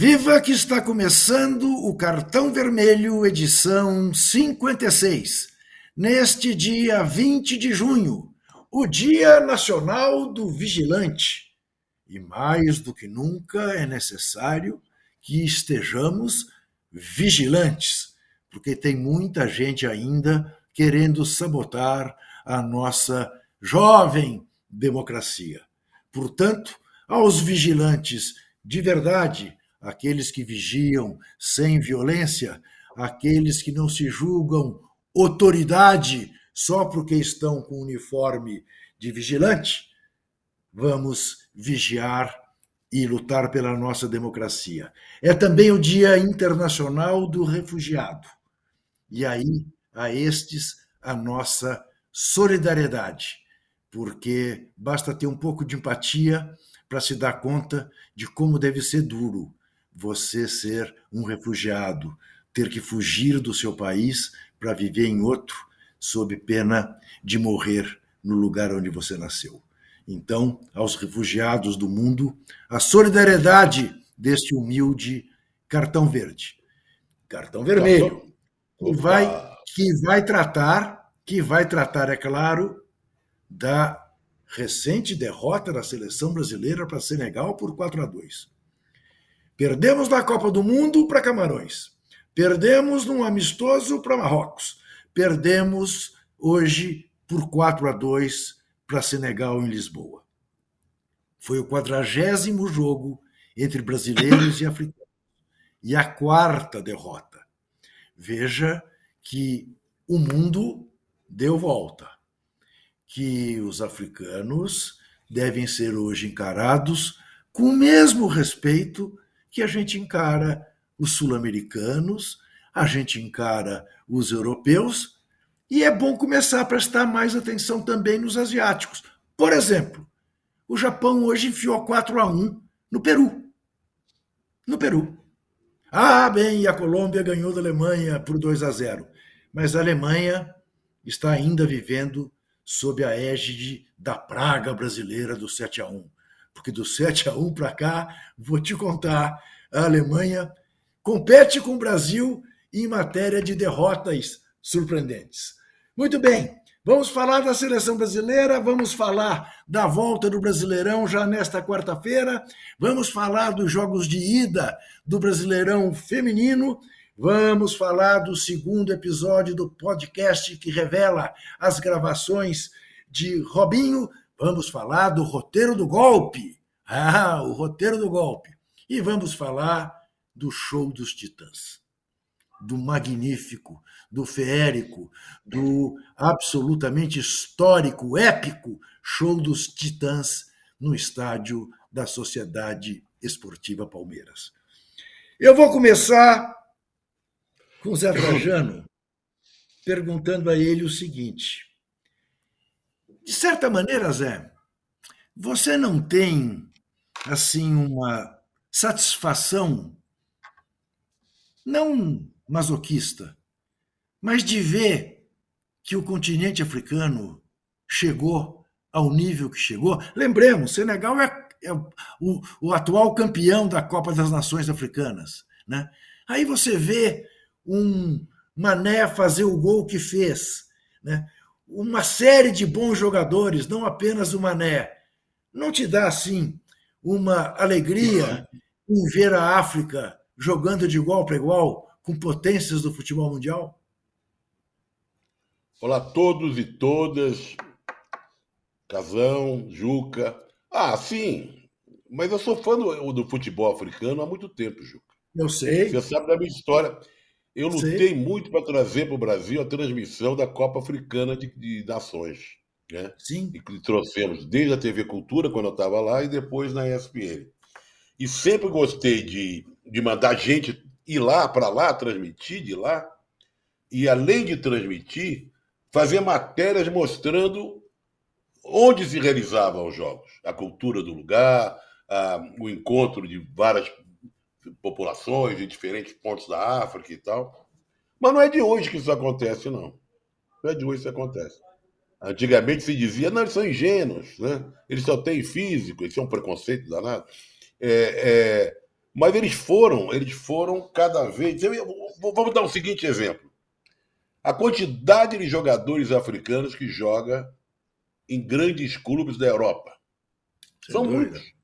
Viva que está começando o Cartão Vermelho, edição 56, neste dia 20 de junho, o Dia Nacional do Vigilante. E mais do que nunca é necessário que estejamos vigilantes, porque tem muita gente ainda querendo sabotar a nossa jovem democracia. Portanto, aos vigilantes de verdade, aqueles que vigiam sem violência, aqueles que não se julgam autoridade só porque estão com uniforme de vigilante, vamos vigiar e lutar pela nossa democracia. É também o Dia Internacional do Refugiado. E aí, a estes, a nossa solidariedade, porque basta ter um pouco de empatia para se dar conta de como deve ser duro você ser um refugiado, ter que fugir do seu país para viver em outro, sob pena de morrer no lugar onde você nasceu. Então, aos refugiados do mundo, a solidariedade deste humilde cartão verde. Cartão vermelho, que vai, que vai tratar, que vai tratar, é claro, da recente derrota da seleção brasileira para Senegal por 4 a 2. Perdemos na Copa do Mundo para Camarões. Perdemos num amistoso para Marrocos. Perdemos hoje por 4 a 2 para Senegal em Lisboa. Foi o quadragésimo jogo entre brasileiros e africanos. E a quarta derrota. Veja que o mundo deu volta. Que os africanos devem ser hoje encarados com o mesmo respeito que a gente encara os sul-americanos, a gente encara os europeus, e é bom começar a prestar mais atenção também nos asiáticos. Por exemplo, o Japão hoje enfiou 4 a 1 no Peru. No Peru. Ah, bem, a Colômbia ganhou da Alemanha por 2 a 0. Mas a Alemanha está ainda vivendo sob a égide da praga brasileira do 7 a 1 porque do 7 a 1 para cá, vou te contar, a Alemanha compete com o Brasil em matéria de derrotas surpreendentes. Muito bem, vamos falar da seleção brasileira, vamos falar da volta do Brasileirão já nesta quarta-feira, vamos falar dos jogos de ida do Brasileirão feminino, vamos falar do segundo episódio do podcast que revela as gravações de Robinho Vamos falar do roteiro do golpe. Ah, o roteiro do golpe. E vamos falar do show dos Titãs. Do magnífico, do feérico, do absolutamente histórico, épico show dos Titãs no estádio da Sociedade Esportiva Palmeiras. Eu vou começar com o Zé Trajano perguntando a ele o seguinte: de certa maneira, Zé, você não tem assim uma satisfação não masoquista, mas de ver que o continente africano chegou ao nível que chegou. Lembremos, Senegal é, é o, o, atual campeão da Copa das Nações Africanas. Né? Aí você vê um Mané fazer o gol que fez. Né? Uma série de bons jogadores, não apenas o Mané. Não te dá, assim, uma alegria em ver a África jogando de igual para igual com potências do futebol mundial? Olá a todos e todas. Casão, Juca. Ah, sim. Mas eu sou fã do, do futebol africano há muito tempo, Juca. Eu sei. Você sabe da minha história. Eu lutei Sim. muito para trazer para o Brasil a transmissão da Copa Africana de, de Nações. Né? Sim. E que trouxemos desde a TV Cultura, quando eu estava lá, e depois na ESPN. E sempre gostei de, de mandar gente ir lá, para lá, transmitir de lá. E além de transmitir, fazer matérias mostrando onde se realizavam os jogos, a cultura do lugar, a, o encontro de várias populações de diferentes pontos da África e tal. Mas não é de hoje que isso acontece, não. Não é de hoje que isso acontece. Antigamente se dizia, não, eles são ingênuos, né? eles só têm físico, isso é um preconceito danado. É, é, Mas eles foram, eles foram cada vez. Eu, vamos dar um seguinte exemplo. A quantidade de jogadores africanos que joga em grandes clubes da Europa. Sem São dúvida. muitos.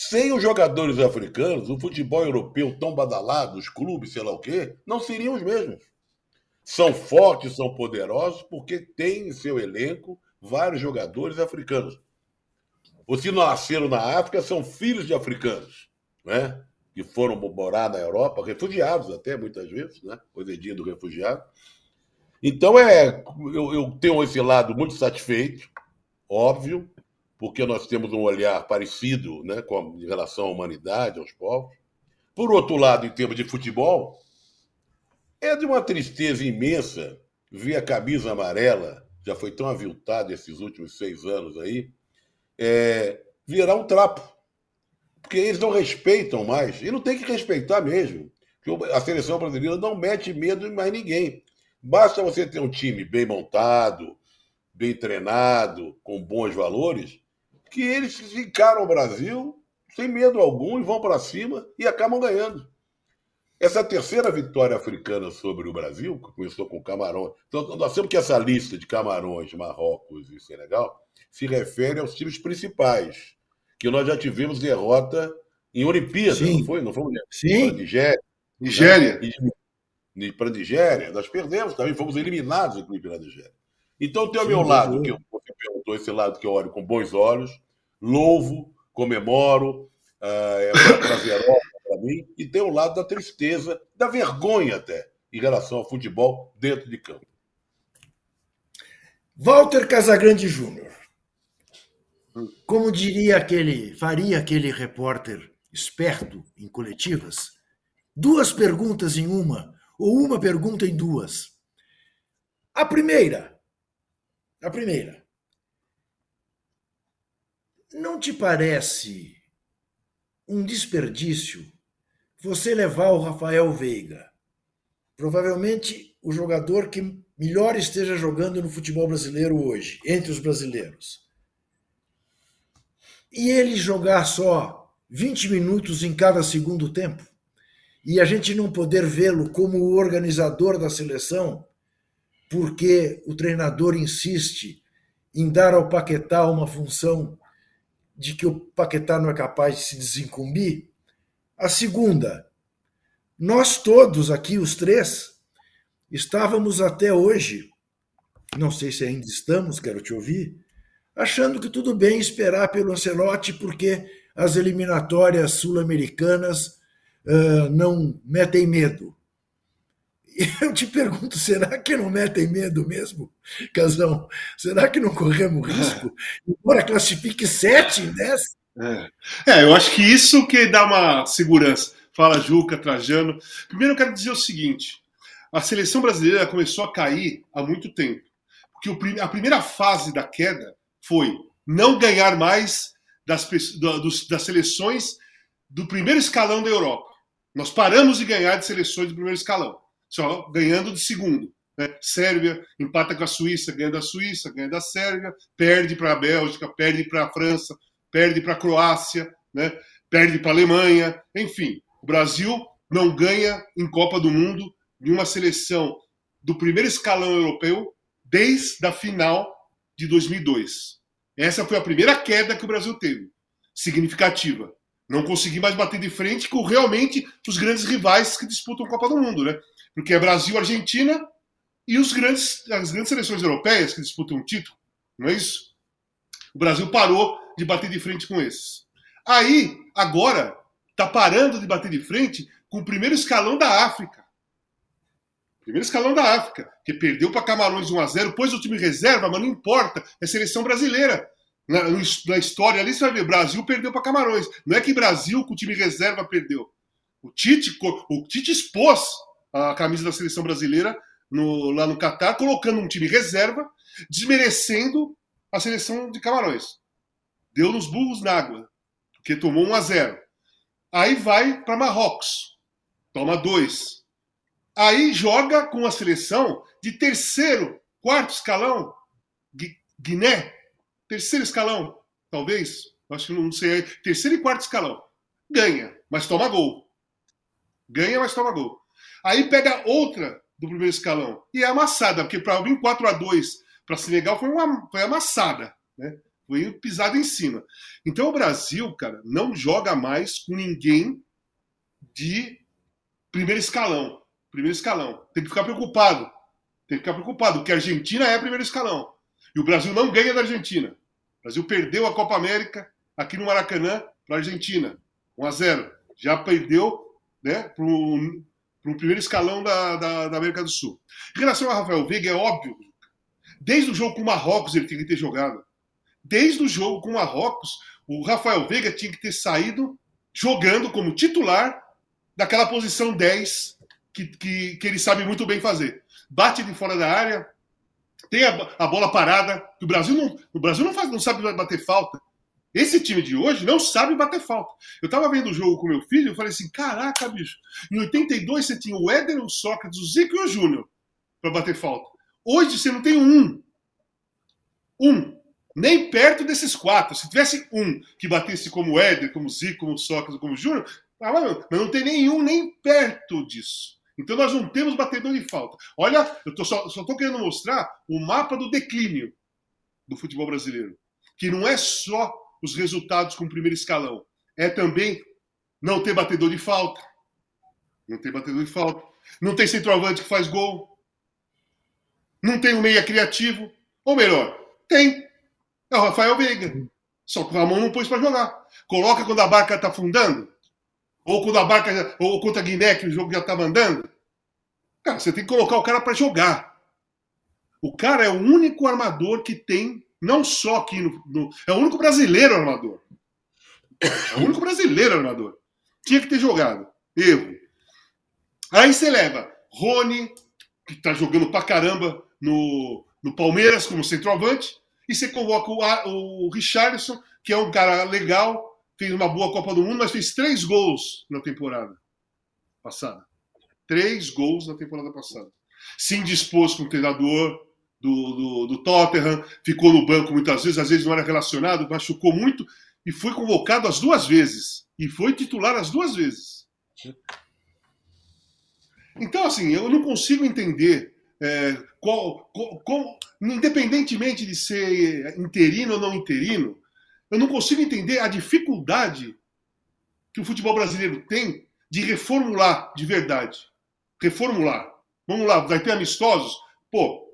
Sem os jogadores africanos, o futebol europeu tão badalado, os clubes, sei lá o quê, não seriam os mesmos. São fortes, são poderosos, porque têm em seu elenco vários jogadores africanos. Os que nasceram na África são filhos de africanos, né? que foram morar na Europa, refugiados até muitas vezes, né? Coisadinha do refugiado. Então é, eu, eu tenho esse lado muito satisfeito, óbvio, porque nós temos um olhar parecido né, com, em relação à humanidade, aos povos. Por outro lado, em termos de futebol, é de uma tristeza imensa ver a camisa amarela, já foi tão aviltada esses últimos seis anos aí, é, virar um trapo. Porque eles não respeitam mais, e não tem que respeitar mesmo. Porque a seleção brasileira não mete medo em mais ninguém. Basta você ter um time bem montado, bem treinado, com bons valores, que eles ficaram o Brasil sem medo algum e vão para cima e acabam ganhando. Essa terceira vitória africana sobre o Brasil, que começou com Camarões. Então, nós temos que essa lista de Camarões, Marrocos e Senegal se refere aos times principais, que nós já tivemos derrota em Olimpíadas, não foi? Não foi? Sim. Nigéria. Nigéria. Né? Para a Nigéria. Nós perdemos também, fomos eliminados, inclusive, na Nigéria. Então, tem o meu lado, que você perguntou, esse lado que eu olho com bons olhos, louvo, comemoro, uh, é prazerosa para mim, e tem o lado da tristeza, da vergonha até, em relação ao futebol dentro de campo. Walter Casagrande Júnior. Como diria aquele, faria aquele repórter esperto em coletivas, duas perguntas em uma, ou uma pergunta em duas. A primeira, a primeira. Não te parece um desperdício você levar o Rafael Veiga, provavelmente o jogador que melhor esteja jogando no futebol brasileiro hoje, entre os brasileiros, e ele jogar só 20 minutos em cada segundo tempo, e a gente não poder vê-lo como o organizador da seleção, porque o treinador insiste em dar ao Paquetá uma função de que o Paquetá não é capaz de se desincumbir. A segunda, nós todos aqui, os três, estávamos até hoje, não sei se ainda estamos, quero te ouvir, achando que tudo bem esperar pelo Ancelotti porque as eliminatórias sul-americanas uh, não metem medo. Eu te pergunto, será que não metem medo mesmo, Casão? Será que não corremos risco? Embora classifique sete em dez? É. é, eu acho que isso que dá uma segurança. Fala, Juca, Trajano. Primeiro eu quero dizer o seguinte: a seleção brasileira começou a cair há muito tempo. Porque a primeira fase da queda foi não ganhar mais das, das seleções do primeiro escalão da Europa. Nós paramos de ganhar de seleções do primeiro escalão só ganhando de segundo. Né? Sérvia empata com a Suíça, ganha da Suíça, ganha da Sérvia, perde para a Bélgica, perde para a França, perde para a Croácia, né? perde para a Alemanha, enfim. O Brasil não ganha em Copa do Mundo de uma seleção do primeiro escalão europeu desde a final de 2002. Essa foi a primeira queda que o Brasil teve, significativa. Não consegui mais bater de frente com realmente os grandes rivais que disputam a Copa do Mundo, né? Porque é Brasil, Argentina e os grandes, as grandes seleções europeias que disputam o título, não é isso? O Brasil parou de bater de frente com esses. Aí, agora, está parando de bater de frente com o primeiro escalão da África. Primeiro escalão da África, que perdeu para Camarões 1 a 0 pôs o time reserva, mas não importa, é seleção brasileira. Na, na história ali você vai ver, Brasil perdeu para Camarões. Não é que Brasil com o time reserva perdeu. O Tite, o Tite expôs a camisa da seleção brasileira no, lá no Catar, colocando um time reserva, desmerecendo a seleção de Camarões. Deu nos burros na água, porque tomou 1 a 0. Aí vai para Marrocos, toma 2. Aí joga com a seleção de terceiro, quarto escalão, Guiné, terceiro escalão, talvez, acho que não sei, terceiro e quarto escalão. Ganha, mas toma gol. Ganha, mas toma gol. Aí pega outra do primeiro escalão e é amassada, porque para vir 4 a 2 para Senegal foi uma foi amassada, né? Foi pisada em cima. Então o Brasil, cara, não joga mais com ninguém de primeiro escalão. Primeiro escalão. Tem que ficar preocupado. Tem que ficar preocupado, porque a Argentina é primeiro escalão. E o Brasil não ganha da Argentina. O Brasil perdeu a Copa América aqui no Maracanã para a Argentina. 1 a 0 Já perdeu né, para o primeiro escalão da, da, da, América do Sul. Em relação a Rafael Veiga, é óbvio. Desde o jogo com o Marrocos ele tinha que ter jogado. Desde o jogo com o Marrocos, o Rafael Veiga tinha que ter saído jogando como titular daquela posição 10 que, que, que ele sabe muito bem fazer. Bate de fora da área, tem a, a bola parada, o Brasil não, o Brasil não, faz, não sabe bater falta. Esse time de hoje não sabe bater falta. Eu tava vendo o jogo com meu filho e falei assim: caraca, bicho, em 82 você tinha o Éder, o Sócrates, o Zico e o Júnior para bater falta. Hoje você não tem um. Um. Nem perto desses quatro. Se tivesse um que batesse como o Éder, como o Zico, como o Sócrates, como o Júnior, mas não tem nenhum nem perto disso. Então nós não temos batedor de falta. Olha, eu tô só estou querendo mostrar o mapa do declínio do futebol brasileiro. Que não é só os resultados com o primeiro escalão. É também não ter batedor de falta. Não tem batedor de falta. Não tem centroavante que faz gol. Não tem um meia criativo. Ou melhor, tem. É o Rafael Veiga. Só que o Ramon não pôs para jogar. Coloca quando a barca está afundando. Ou quando a barca. Ou contra a Guiné, que o jogo já estava andando. Cara, você tem que colocar o cara para jogar. O cara é o único armador que tem não só aqui no, no, É o único brasileiro armador. É o único brasileiro armador. Tinha que ter jogado. Erro. Aí você leva Rony, que tá jogando pra caramba no, no Palmeiras como centroavante, e você convoca o, o Richardson, que é um cara legal, fez uma boa Copa do Mundo, mas fez três gols na temporada passada. Três gols na temporada passada. Se indispôs com o treinador, do, do, do Tottenham, ficou no banco muitas vezes, às vezes não era relacionado, machucou muito e foi convocado as duas vezes. E foi titular as duas vezes. Então, assim, eu não consigo entender é, qual, qual, qual, independentemente de ser interino ou não interino, eu não consigo entender a dificuldade que o futebol brasileiro tem de reformular de verdade. Reformular. Vamos lá, vai ter amistosos? Pô,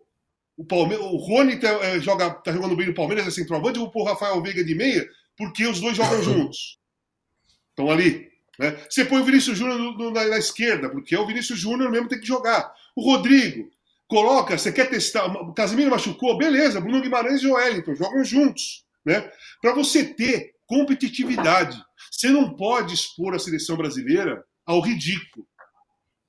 o, Palme... o Rony tá, é, joga, tá jogando bem no Palmeiras, é centroavante, eu vou pôr o Rafael Veiga de meia, porque os dois jogam juntos. Estão ali. Né? Você põe o Vinícius Júnior na, na, esquerda, porque é o Vinícius Júnior mesmo tem que jogar. O Rodrigo, coloca, você quer testar. O Casimiro machucou, beleza, Bruno Guimarães e o Wellington jogam juntos. Né? Para você ter competitividade. Você não pode expor a seleção brasileira ao ridículo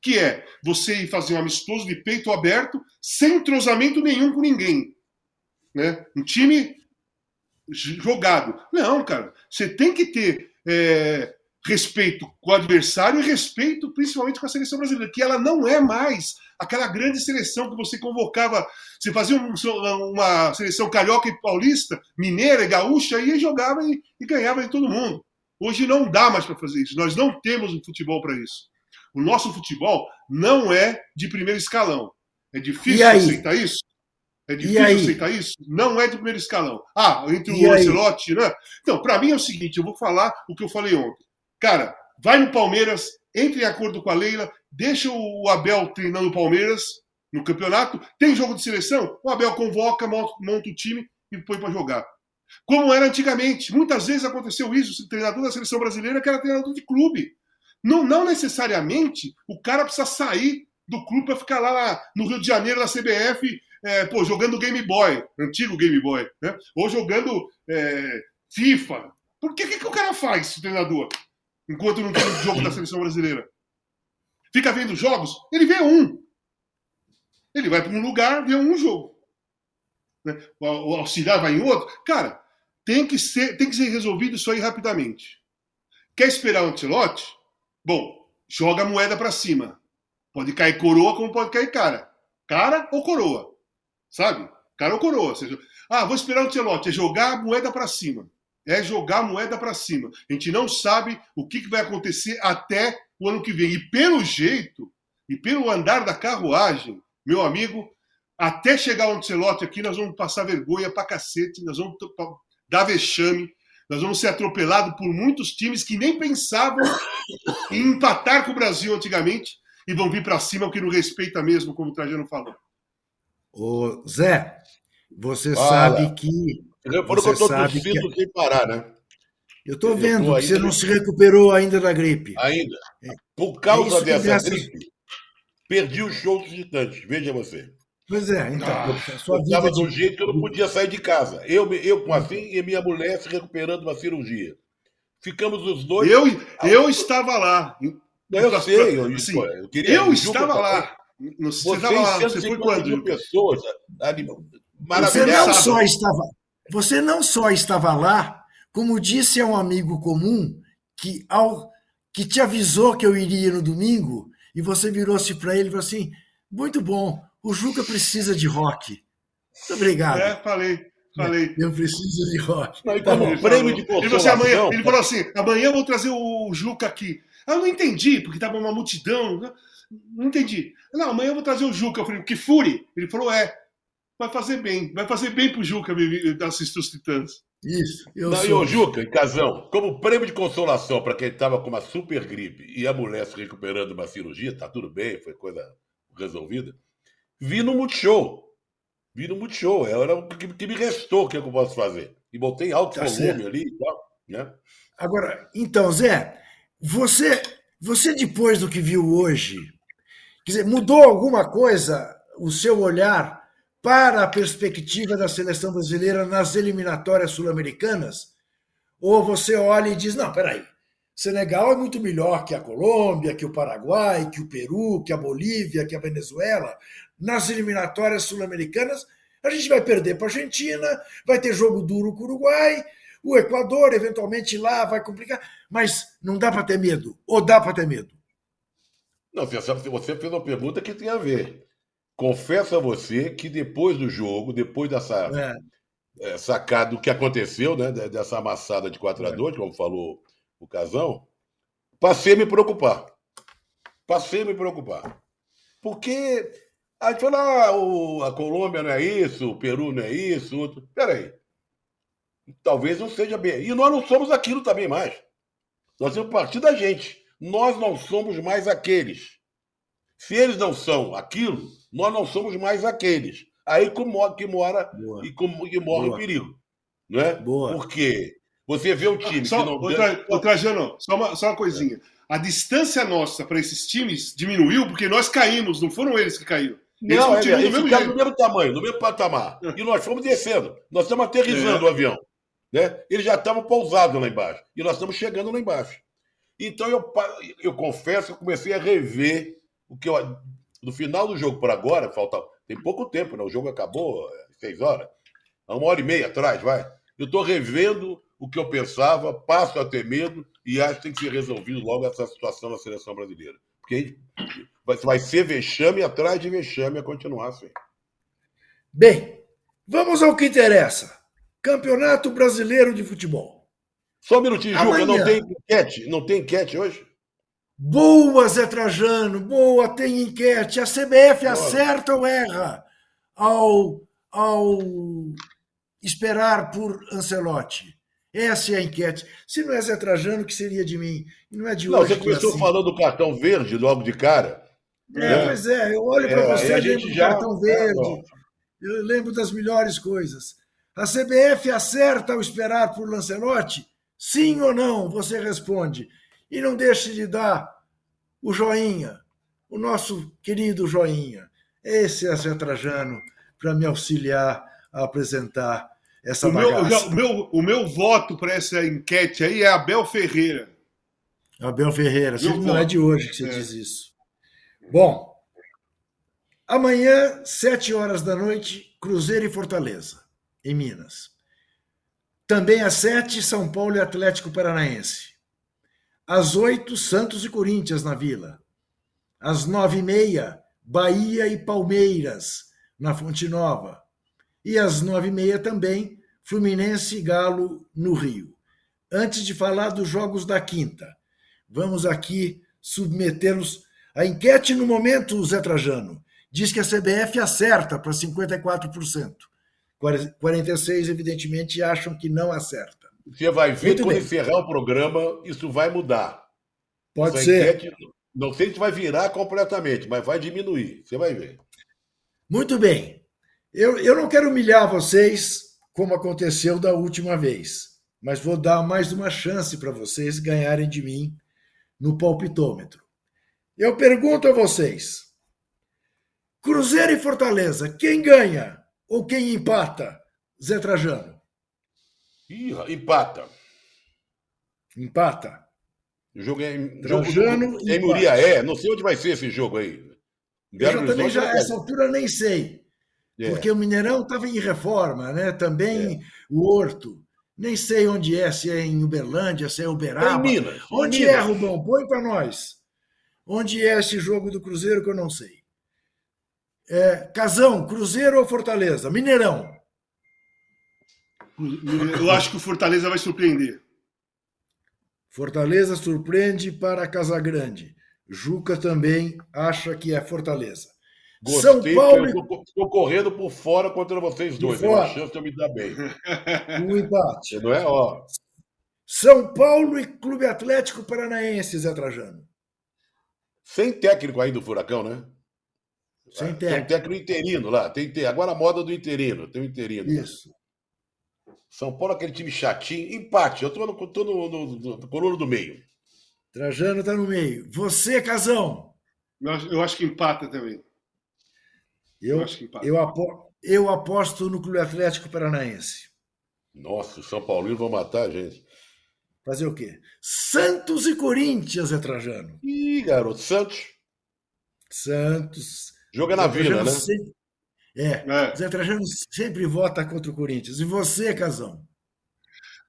que é você fazer um amistoso de peito aberto sem entrosamento nenhum com ninguém. Né? Um time jogado. Não, cara. Você tem que ter é, respeito com o adversário e respeito principalmente com a seleção brasileira, que ela não é mais aquela grande seleção que você convocava. Você fazia um, uma seleção carioca e paulista, mineira e gaúcha, e jogava e, e ganhava de todo mundo. Hoje não dá mais para fazer isso. Nós não temos um futebol para isso. O nosso futebol não é de primeiro escalão. É difícil aceitar isso? É difícil aceitar isso? Não é de primeiro escalão. Ah, entre o Ancelotti, né? Então, para mim é o seguinte, eu vou falar o que eu falei ontem. Cara, vai no Palmeiras, entre em acordo com a Leila, deixa o Abel treinando o Palmeiras no campeonato, tem jogo de seleção, o Abel convoca, monta, monta o time e põe para jogar. Como era antigamente. Muitas vezes aconteceu isso. O treinador da seleção brasileira que era treinador de clube. Não, não necessariamente o cara precisa sair do clube para ficar lá no Rio de Janeiro, na CBF, é, pô, jogando Game Boy, antigo Game Boy, né? ou jogando é, FIFA. Por que, que, que o cara faz, o treinador, enquanto não tem jogo da seleção brasileira? Fica vendo jogos? Ele vê um. Ele vai para um lugar, vê um jogo. Né? O auxiliar vai em outro. Cara, tem que ser, tem que ser resolvido isso aí rapidamente. Quer esperar o Antelote? Bom, joga a moeda para cima. Pode cair coroa como pode cair cara. Cara ou coroa. Sabe? Cara ou coroa. Seja, ah, vou esperar o Ancelotti. É jogar a moeda para cima. É jogar a moeda para cima. A gente não sabe o que vai acontecer até o ano que vem. E pelo jeito, e pelo andar da carruagem, meu amigo, até chegar o Ancelotti aqui, nós vamos passar vergonha pra cacete, nós vamos dar vexame, nós vamos ser atropelados por muitos times que nem pensavam em empatar com o Brasil antigamente e vão vir para cima, que não respeita mesmo, como o Trajano falou. Ô, Zé, você sabe que. Foram que eu que... sem parar, né? Eu estou vendo eu que você não se recuperou ainda da gripe. Ainda. É. Por causa é dessa gripe, perdi o show dos Titãs. Veja você. Pois é, então. Ah, eu estava de... do jeito que eu não podia sair de casa. Eu, eu com assim e minha mulher se recuperando uma cirurgia. Ficamos os dois. Eu, eu estava lá. Eu sei, eu, assim, eu, queria, eu estava lá. você estava lá, você foi quando? pessoas você não só estava, você não só estava lá, como disse a um amigo comum que ao que te avisou que eu iria no domingo e você virou-se para ele e falou assim: "Muito bom, o Juca precisa de rock". Muito obrigado. É, falei. Falei. Eu preciso de rock. Não, tá como prêmio de ele, assim, amanhã, ele falou assim: amanhã eu vou trazer o Juca aqui. Ah, eu não entendi, porque estava uma multidão. Não entendi. Não, amanhã eu vou trazer o Juca. Eu falei, que fure? Ele falou, é. Vai fazer bem. Vai fazer bem pro Juca assistir os Titãs. Isso. Eu não, sou... E o Juca, em casão, como prêmio de consolação para quem estava com uma super gripe e a mulher se recuperando de uma cirurgia, tá tudo bem, foi coisa resolvida. Vi no Multishow. Vi no Multishow. Era o que, que me restou, o que, é que eu posso fazer? E botei alto tá volume certo. ali e tal. Né? Agora, então, Zé, você, você depois do que viu hoje, quer dizer, mudou alguma coisa o seu olhar para a perspectiva da seleção brasileira nas eliminatórias sul-americanas? Ou você olha e diz, não, peraí, Senegal é muito melhor que a Colômbia, que o Paraguai, que o Peru, que a Bolívia, que a Venezuela. Nas eliminatórias sul-americanas, a gente vai perder para a Argentina, vai ter jogo duro com o Uruguai, o Equador, eventualmente lá, vai complicar. Mas não dá para ter medo. Ou dá para ter medo? Não, você, você fez uma pergunta que tem a ver. Confesso a você que depois do jogo, depois dessa é. é, sacada do que aconteceu, né, dessa amassada de 4 a 2 é. como falou o Casão, passei a me preocupar. Passei a me preocupar. Porque a gente fala, ah, a Colômbia não é isso, o Peru não é isso. Outro... Peraí. Talvez não seja bem. E nós não somos aquilo também mais. Nós temos partir da gente. Nós não somos mais aqueles. Se eles não são aquilo, nós não somos mais aqueles. Aí que mora, que mora e que morre o perigo. Não é? Boa. Porque você vê o time só, que não. Outra, outra, Trajano, só uma, só uma coisinha. A distância nossa para esses times diminuiu porque nós caímos, não foram eles que caíram. Não, eles, eles ficaram do mesmo tamanho, do mesmo patamar. E nós fomos descendo. Nós estamos aterrissando é. o avião. Né? Eles já estavam pousados lá embaixo. E nós estamos chegando lá embaixo. Então eu, eu confesso que eu comecei a rever o que eu. No final do jogo para agora, falta. Tem pouco tempo, né? O jogo acabou às seis horas. Há uma hora e meia atrás, vai. Eu estou revendo o que eu pensava, passo a ter medo e acho que tem que ser resolvido logo essa situação na seleção brasileira. Porque vai ser vexame atrás de vexame a continuar assim. Bem, vamos ao que interessa. Campeonato Brasileiro de Futebol. Só um minutinho, Juca, não tem enquete? Não tem enquete hoje? Boa, Zé Trajano, boa, tem enquete. A CBF boa. acerta ou erra ao, ao esperar por Ancelotti? Essa é a enquete. Se não é Zé Trajano, que seria de mim? Não é de não, hoje. Você começou assim. falando do cartão verde logo de cara. É, né? pois é, eu olho para é, você e lembro do já... cartão verde. Eu lembro das melhores coisas. A CBF acerta ao esperar por Lancelotti? Sim ou não? Você responde. E não deixe de dar o joinha, o nosso querido joinha. Esse é Zé Trajano para me auxiliar a apresentar essa o bagaça. Meu, o, meu, o meu voto para essa enquete aí é Abel Ferreira. Abel Ferreira, não voto. é de hoje que você é. diz isso. Bom, amanhã, sete horas da noite, Cruzeiro e Fortaleza em Minas. Também às sete, São Paulo e Atlético Paranaense. Às oito, Santos e Corinthians na Vila. Às nove e meia, Bahia e Palmeiras na Fonte Nova. E às nove e meia também, Fluminense e Galo no Rio. Antes de falar dos jogos da quinta, vamos aqui submetê-los. A enquete no momento, Zé Trajano, diz que a CBF acerta para 54%. 46, evidentemente, acham que não acerta. Você vai ver Muito quando bem. encerrar o programa, isso vai mudar. Pode Essa ser. Enquete, não sei se vai virar completamente, mas vai diminuir. Você vai ver. Muito bem. Eu, eu não quero humilhar vocês como aconteceu da última vez, mas vou dar mais uma chance para vocês ganharem de mim no palpitômetro. Eu pergunto a vocês: Cruzeiro e Fortaleza, quem ganha ou quem empata? Zé Trajano. Ih, empata. Empata. O jogo é em, Trajano jogo, em Muriaé. Não sei onde vai ser esse jogo aí. Eu já também já, essa altura nem sei. É. Porque o Mineirão estava em reforma, né? Também é. o Horto. Nem sei onde é, se é em Uberlândia, se é Uberaba. É em Minas. Onde Minas. é, Rubão? Põe para nós. Onde é esse jogo do Cruzeiro que eu não sei? É, Casão, Cruzeiro ou Fortaleza? Mineirão. Eu acho que o Fortaleza vai surpreender. Fortaleza surpreende para Casagrande. Juca também acha que é Fortaleza. Gostei, São Paulo. Estou correndo por fora contra vocês dois. Tem uma chance de eu me dar bem. Um empate. Não é? Ó. São Paulo e Clube Atlético Paranaense, Zé Trajano. Sem técnico ainda do Furacão, né? Sem técnico. Tem um técnico interino lá. Tem, tem, agora a moda do interino. Tem o um interino. Isso. São Paulo, aquele time chatinho. Empate. Eu estou no, tô no, no, no, no coluna do meio. Trajano está no meio. Você, Casão? Eu, eu acho que empata também. Eu, eu, eu, apo, eu aposto no Clube Atlético Paranaense. Nossa, o São Paulino vão matar a gente. Fazer o quê? Santos e Corinthians, é Trajano. Ih, garoto, Santos. Santos. Joga na vida, né? Sempre... É, é, Zé Trajano sempre vota contra o Corinthians. E você, Casão?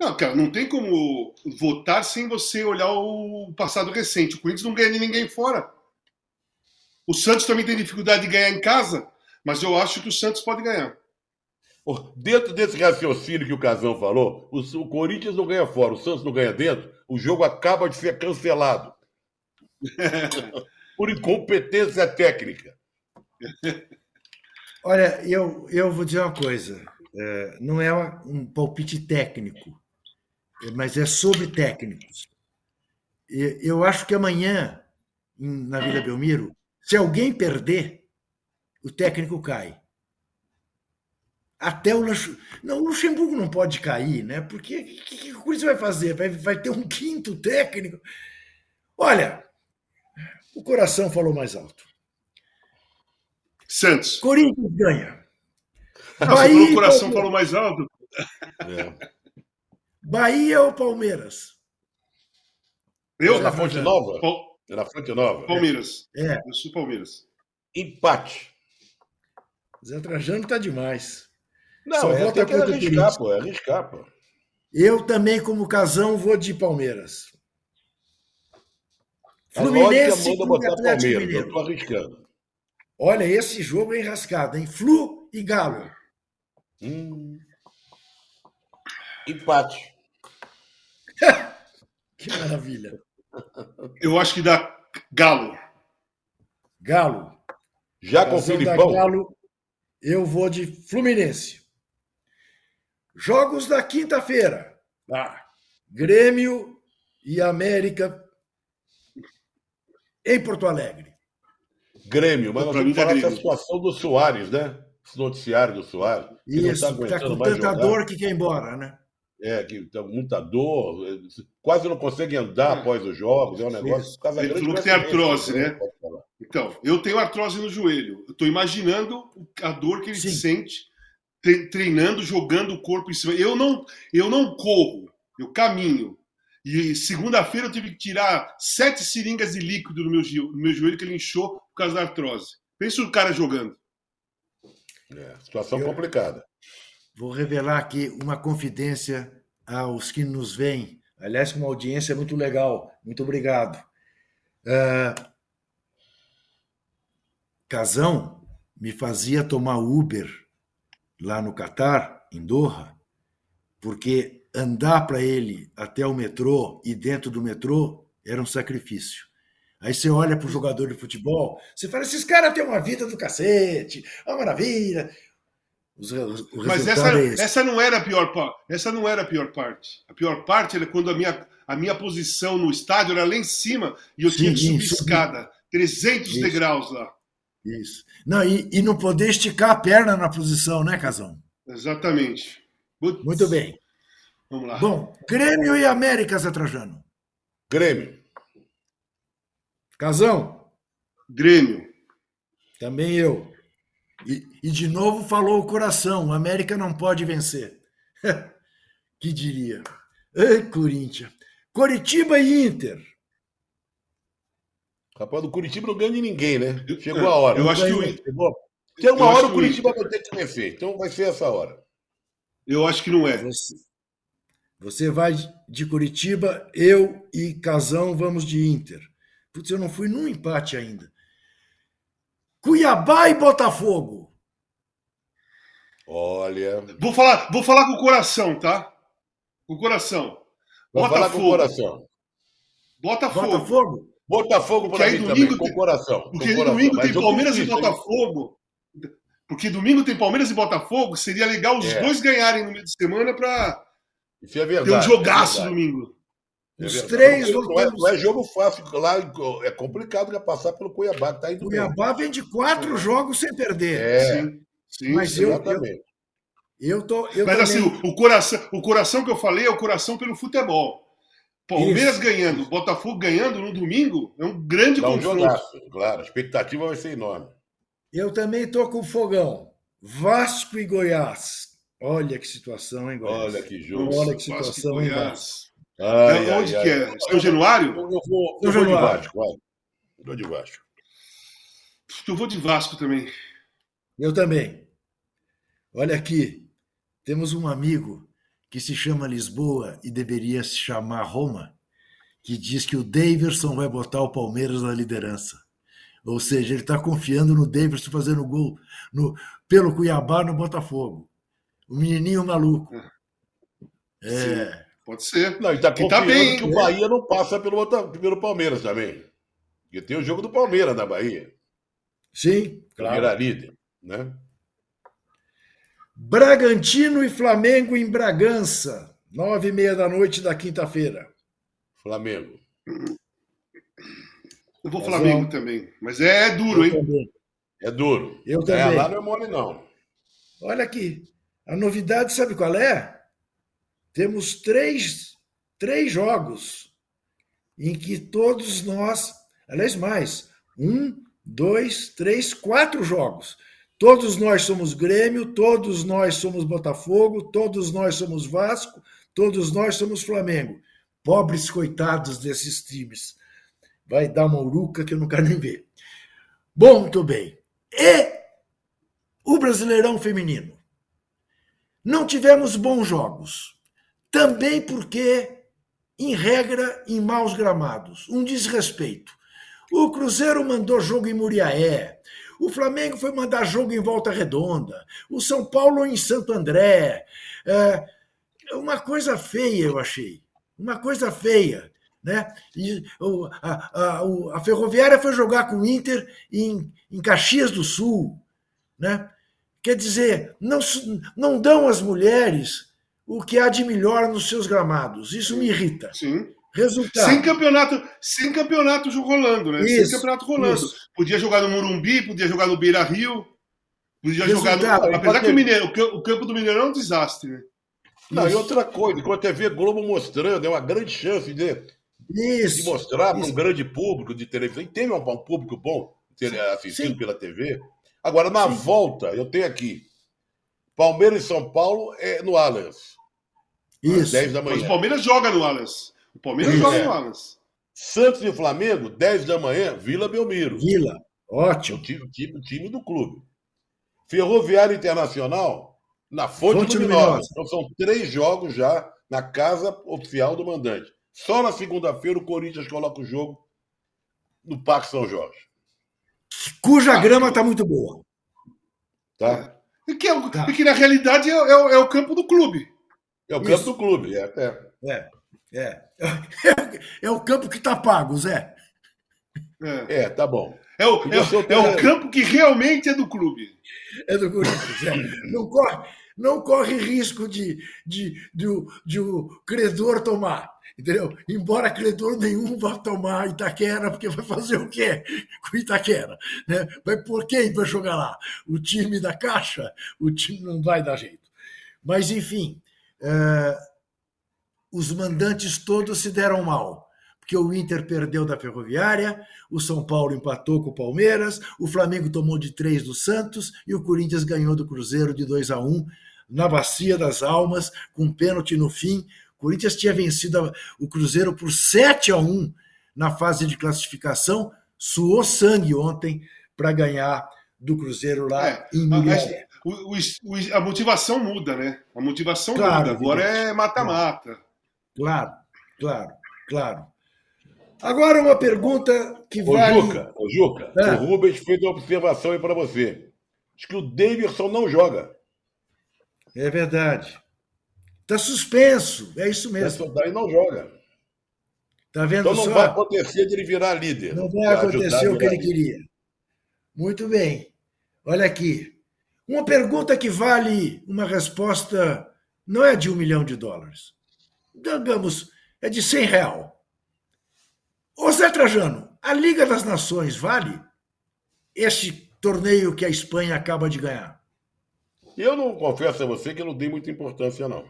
Não, cara, não tem como votar sem você olhar o passado recente. O Corinthians não ganha de ninguém fora. O Santos também tem dificuldade de ganhar em casa. Mas eu acho que o Santos pode ganhar. Dentro desse raciocínio que o Casão falou, o, o Corinthians não ganha fora, o Santos não ganha dentro, o jogo acaba de ser cancelado. Por incompetência técnica. Olha, eu, eu vou dizer uma coisa. É, não é um palpite técnico, mas é sobre técnicos. Eu acho que amanhã, na Vila Belmiro, se alguém perder, o técnico cai. Até o Luxemburgo. Não, o Luxemburgo não pode cair, né? Porque o que, que o Corinthians vai fazer? Vai, vai ter um quinto técnico? Olha, o coração falou mais alto. Santos. Corinthians ganha. Ah, Bahia o coração falou mais alto. É. Bahia ou Palmeiras? Eu? Na Fonte Nova? Na Fonte Nova. Palmeiras. É. Eu sou Palmeiras. Empate. Zé Trajano tá demais. Não, Só é, volta tem que arriscar, pô, é arriscar, pô. Eu também, como casão, vou de Palmeiras. Fluminense e botar Atlético Mineiro. Eu tô arriscando. Olha, esse jogo é enrascado, hein? Flu e Galo. Hum. Empate. que maravilha. Eu acho que dá Galo. Galo. Já com o Filipão? Galo, eu vou de Fluminense. Jogos da quinta-feira. Ah, Grêmio e América em Porto Alegre. Grêmio, mas nós vamos falar dessa situação do Soares, né? Esse noticiário do Soares. Isso, tá, tá com tanta dor que quer ir embora, né? É, que tem muita dor, quase não consegue andar é. após os jogos, é um negócio. Ele falou que tem artrose, né? Então, eu tenho artrose no joelho. Eu estou imaginando a dor que ele Sim. sente treinando, jogando o corpo em cima. Eu não, eu não corro, eu caminho. E segunda-feira eu tive que tirar sete seringas de líquido do meu, do meu joelho que ele inchou por causa da artrose. Pensa o cara jogando. É, situação eu, complicada. Vou revelar aqui uma confidência aos que nos veem. Aliás, com uma audiência muito legal. Muito obrigado. Uh, Casão me fazia tomar Uber lá no Catar, em Doha, porque andar para ele até o metrô e dentro do metrô era um sacrifício. Aí você olha para o jogador de futebol, você fala: esses caras têm uma vida do cacete, uma maravilha. Os, o Mas essa, é essa não era a pior parte. Essa não era a pior parte. A pior parte era quando a minha, a minha posição no estádio era lá em cima e eu Sim, tinha que subir escada. 300 isso. degraus lá. Isso. Não, e, e não poder esticar a perna na posição, né, Casão? Exatamente. Putz. Muito bem. Vamos lá. Bom, Grêmio e América, Zé Trajano. Grêmio. Casão. Grêmio. Também eu. E, e de novo falou o coração: o América não pode vencer. que diria? Ei, Corinthians. Coritiba e Inter. Rapaz, do Curitiba não ganha de ninguém, né? Chegou a hora. Eu acho que o Inter. Tem uma hora o Curitiba vai ter que vencer. Então vai ser essa hora. Eu acho que não é. Você, você vai de Curitiba, eu e Casão vamos de Inter. Putz, eu não fui num empate ainda. Cuiabá e Botafogo. Olha. Vou falar, vou falar com o coração, tá? Com o coração. Vou Botafogo. falar com o coração. Botafogo. Botafogo? Botafogo para mim também, com o coração. Porque com domingo tem Palmeiras e Botafogo. Porque domingo tem Palmeiras e Botafogo, seria legal os é. dois ganharem no meio de semana para é ter um jogaço é domingo. É os três não, não, é, não é jogo fácil. Lá é complicado já passar pelo Cuiabá. Tá indo Cuiabá bem. vem de quatro é. jogos sem perder. É, sim, sim mas exatamente. Eu, eu, eu tô. Eu mas assim, também... assim, o, coração, o coração que eu falei é o coração pelo futebol. Palmeiras Isso. ganhando, Botafogo ganhando no domingo é um grande Dá um confronto. Jogaço, claro, a expectativa vai ser enorme. Eu também estou com o fogão. Vasco e Goiás. Olha que situação, hein, Goiás? Olha que jogo. Olha que situação, hein, Goiás? Ai, ai, Onde ai, que é? Ai. São Januário? Eu, eu, vou, eu vou de Vasco, vai. Eu vou de Vasco. Eu vou de Vasco também. Eu também. Olha aqui, temos um amigo que se chama Lisboa e deveria se chamar Roma, que diz que o Daverson vai botar o Palmeiras na liderança. Ou seja, ele está confiando no Daverson fazendo gol no, pelo Cuiabá no Botafogo. O menininho maluco. É. Sim, pode ser. Não, e está tá bem, que o Bahia não passa pelo, pelo Palmeiras também. Porque tem o jogo do Palmeiras na Bahia. Sim, claro. Primeira líder, né? Bragantino e Flamengo em Bragança, nove e meia da noite da quinta-feira. Flamengo. Eu vou Flamengo também. Mas é, é duro, Eu hein? Também. É duro. Eu é, também. É, lá não é mole, não. Olha aqui. A novidade, sabe qual é? Temos três, três jogos em que todos nós, aliás, mais, um, dois, três, quatro jogos Todos nós somos Grêmio, todos nós somos Botafogo, todos nós somos Vasco, todos nós somos Flamengo. Pobres coitados desses times. Vai dar uma uruca que eu não quero nem ver. Bom, muito bem. E o Brasileirão Feminino. Não tivemos bons jogos. Também porque, em regra, em maus gramados. Um desrespeito. O Cruzeiro mandou jogo em Muriaé. O Flamengo foi mandar jogo em Volta Redonda, o São Paulo em Santo André. É, uma coisa feia, eu achei. Uma coisa feia. Né? E, a, a, a, Ferroviária foi jogar com o Inter em, em Caxias do Sul. Né? Quer dizer, não, não dão às mulheres o que há de melhor nos seus gramados. Isso me irrita. Sim. Resultado. Sem campeonato, sem campeonato rolando, né? Isso, sem campeonato rolando. Isso. Podia jogar no Morumbi, podia jogar no Beira Rio, podia Resultado. jogar no. Apesar que o, Mineiro, o campo do Mineirão é um desastre, né? Não, e outra coisa, com a TV Globo mostrando, é uma grande chance de, isso, de mostrar para um grande público de televisão. E tem um, um público bom assistindo Sim. pela TV. Agora, na Sim. volta, eu tenho aqui Palmeiras e São Paulo é no Allianz. Isso. 10 da manhã. Mas o Palmeiras joga no Allianz. O Palmeiras Isso. joga no Allianz. Santos e Flamengo, 10 da manhã, Vila Belmiro. Vila, ótimo. O time, time, time do clube. Ferroviário Internacional, na Fonte, Fonte Luminosa. Luminosa. Então são três jogos já na casa oficial do mandante. Só na segunda-feira o Corinthians coloca o jogo no Parque São Jorge. Cuja ah, grama está muito boa. Tá? E que, é, tá. e que na realidade é, é, é, o campo do clube. É o campo Isso. do clube, é. É. é. É. É o campo que está pago, Zé. É, é tá bom. É o, é, é, o campo que realmente é do clube. É do Corinthians. É. Não, corre, não corre risco de, de, de, de o credor tomar. Entendeu? Embora credor nenhum vá tomar Itaquera, porque vai fazer o quê com Itaquera? Né? Vai por quem para jogar lá? O time da Caixa? O time não vai dar jeito. Mas, enfim, é, os mandantes todos se deram mal porque o Inter perdeu da Ferroviária, o São Paulo empatou com o Palmeiras, o Flamengo tomou de três do Santos e o Corinthians ganhou do Cruzeiro de 2 a 1 na Bacia das Almas, com um pênalti no fim. O Corinthians tinha vencido o Cruzeiro por 7 a 1 na fase de classificação, suou sangue ontem para ganhar do Cruzeiro lá é, em. A motivação muda, né? A motivação claro, muda. Agora é mata-mata. Claro, claro, claro. Agora uma pergunta que ô, vale... Juca, ô, Juca, é. o Rubens fez uma observação aí para você. Diz que o Davidson não joga. É verdade. Está suspenso, é isso mesmo. Daí não joga. Tá vendo então não só? vai acontecer de ele virar líder. Não vai acontecer o que ele queria. Muito bem. Olha aqui. Uma pergunta que vale uma resposta não é de um milhão de dólares. Digamos, é de 100 real. Ô Zé Trajano, a Liga das Nações vale esse torneio que a Espanha acaba de ganhar? Eu não confesso a você que eu não dei muita importância, não.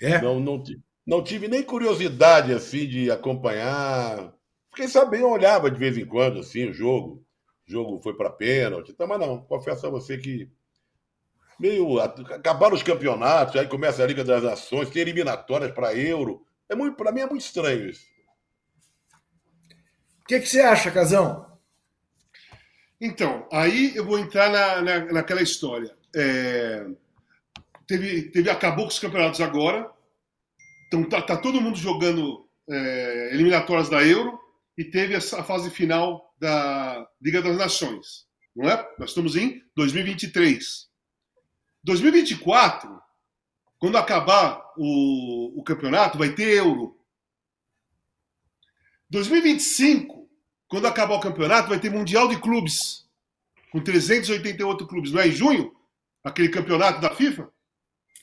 É? Não, não, não tive nem curiosidade assim de acompanhar. Fiquei sabendo, olhava de vez em quando assim, o jogo. O jogo foi para pênalti, tá, mas não, confesso a você que meio acabaram os campeonatos, aí começa a Liga das Nações, tem eliminatórias para Euro. É muito, para mim é muito estranho isso que, que você acha, Casão? Então, aí eu vou entrar na, na, naquela história. É, teve, teve, acabou com os campeonatos agora. Então tá, tá todo mundo jogando é, eliminatórias da Euro e teve a fase final da Liga das Nações. Não é? Nós estamos em 2023. 2024, quando acabar o, o campeonato, vai ter Euro. 2025 quando acabar o campeonato, vai ter Mundial de Clubes, com 388 clubes. Não é em junho? Aquele campeonato da FIFA?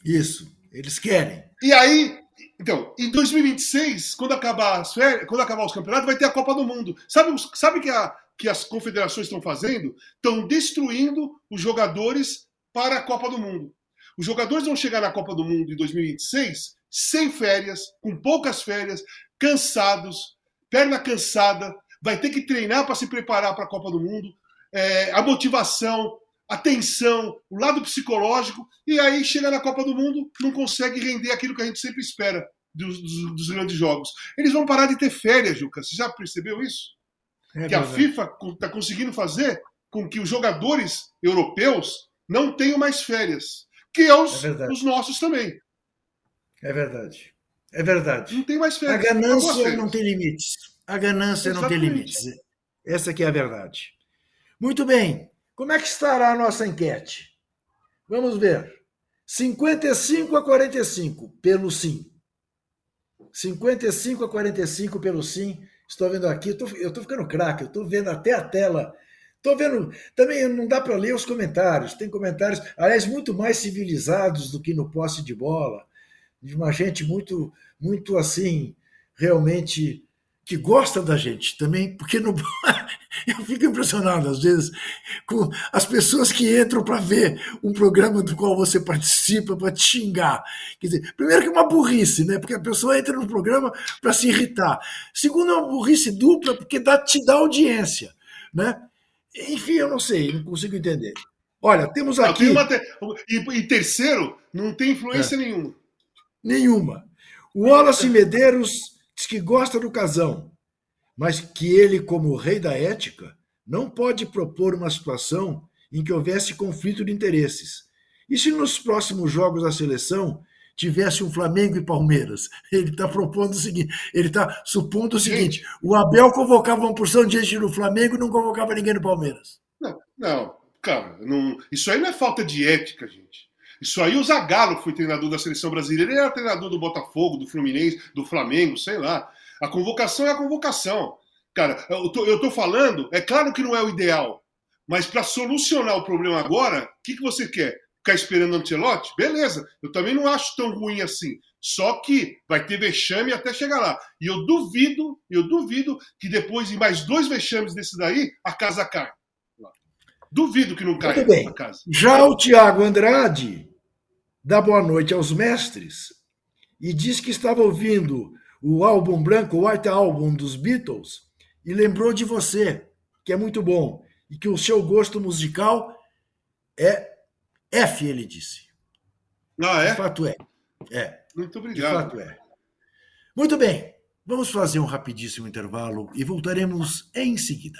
Isso, eles querem. E aí, então, em 2026, quando acabar, as férias, quando acabar os campeonatos, vai ter a Copa do Mundo. Sabe, sabe que, a, que as confederações estão fazendo? Estão destruindo os jogadores para a Copa do Mundo. Os jogadores vão chegar na Copa do Mundo em 2026 sem férias, com poucas férias, cansados, perna cansada, vai ter que treinar para se preparar para a Copa do Mundo, é, a motivação, a tensão, o lado psicológico, e aí chega na Copa do Mundo, não consegue render aquilo que a gente sempre espera dos, dos, dos grandes jogos. Eles vão parar de ter férias, Juca. Você já percebeu isso? É que a FIFA está conseguindo fazer com que os jogadores europeus não tenham mais férias, que é os, é os nossos também. É verdade. É verdade. Não tem mais férias. A ganância não tem limites. A ganância Exatamente. não tem limites. Essa aqui é a verdade. Muito bem. Como é que estará a nossa enquete? Vamos ver. 55 a 45 pelo sim. 55 a 45 pelo sim. Estou vendo aqui, eu estou ficando craque, eu estou vendo até a tela. Estou vendo. Também não dá para ler os comentários. Tem comentários, aliás, muito mais civilizados do que no posse de bola. De uma gente muito, muito assim, realmente que gosta da gente também, porque no, eu fico impressionado às vezes com as pessoas que entram para ver um programa do qual você participa para te xingar. Quer dizer, primeiro que é uma burrice, né? Porque a pessoa entra no programa para se irritar. Segundo, é uma burrice dupla porque dá, te dá audiência, né? Enfim, eu não sei, não consigo entender. Olha, temos aqui. E, e, terceiro, não tem influência é. nenhuma. Nenhuma. O Wallace Medeiros diz que gosta do casão, mas que ele, como rei da ética, não pode propor uma situação em que houvesse conflito de interesses. E se nos próximos jogos da seleção tivesse um Flamengo e Palmeiras? Ele está propondo o seguinte: ele está supondo o seguinte: o Abel convocava uma porção de gente no Flamengo e não convocava ninguém no Palmeiras. Não, não, cara, não, isso aí não é falta de ética, gente. Isso aí o Zagallo foi treinador da seleção brasileira, ele era treinador do Botafogo, do Fluminense, do Flamengo, sei lá. A convocação é a convocação. Cara, eu tô, eu tô falando, é claro que não é o ideal, mas para solucionar o problema agora, o que, que você quer? Ficar esperando Ancelotti? Beleza, eu também não acho tão ruim assim. Só que vai ter vexame até chegar lá. E eu duvido, eu duvido que depois de mais dois vexames desse daí, a casa cai. Duvido que não caia Muito bem. a casa. Já o Tiago Andrade dá boa noite aos mestres e diz que estava ouvindo o álbum branco, o White Album dos Beatles, e lembrou de você, que é muito bom, e que o seu gosto musical é F, ele disse. Ah, De é? fato é. É, Muito de obrigado. fato é. Muito bem, vamos fazer um rapidíssimo intervalo e voltaremos em seguida.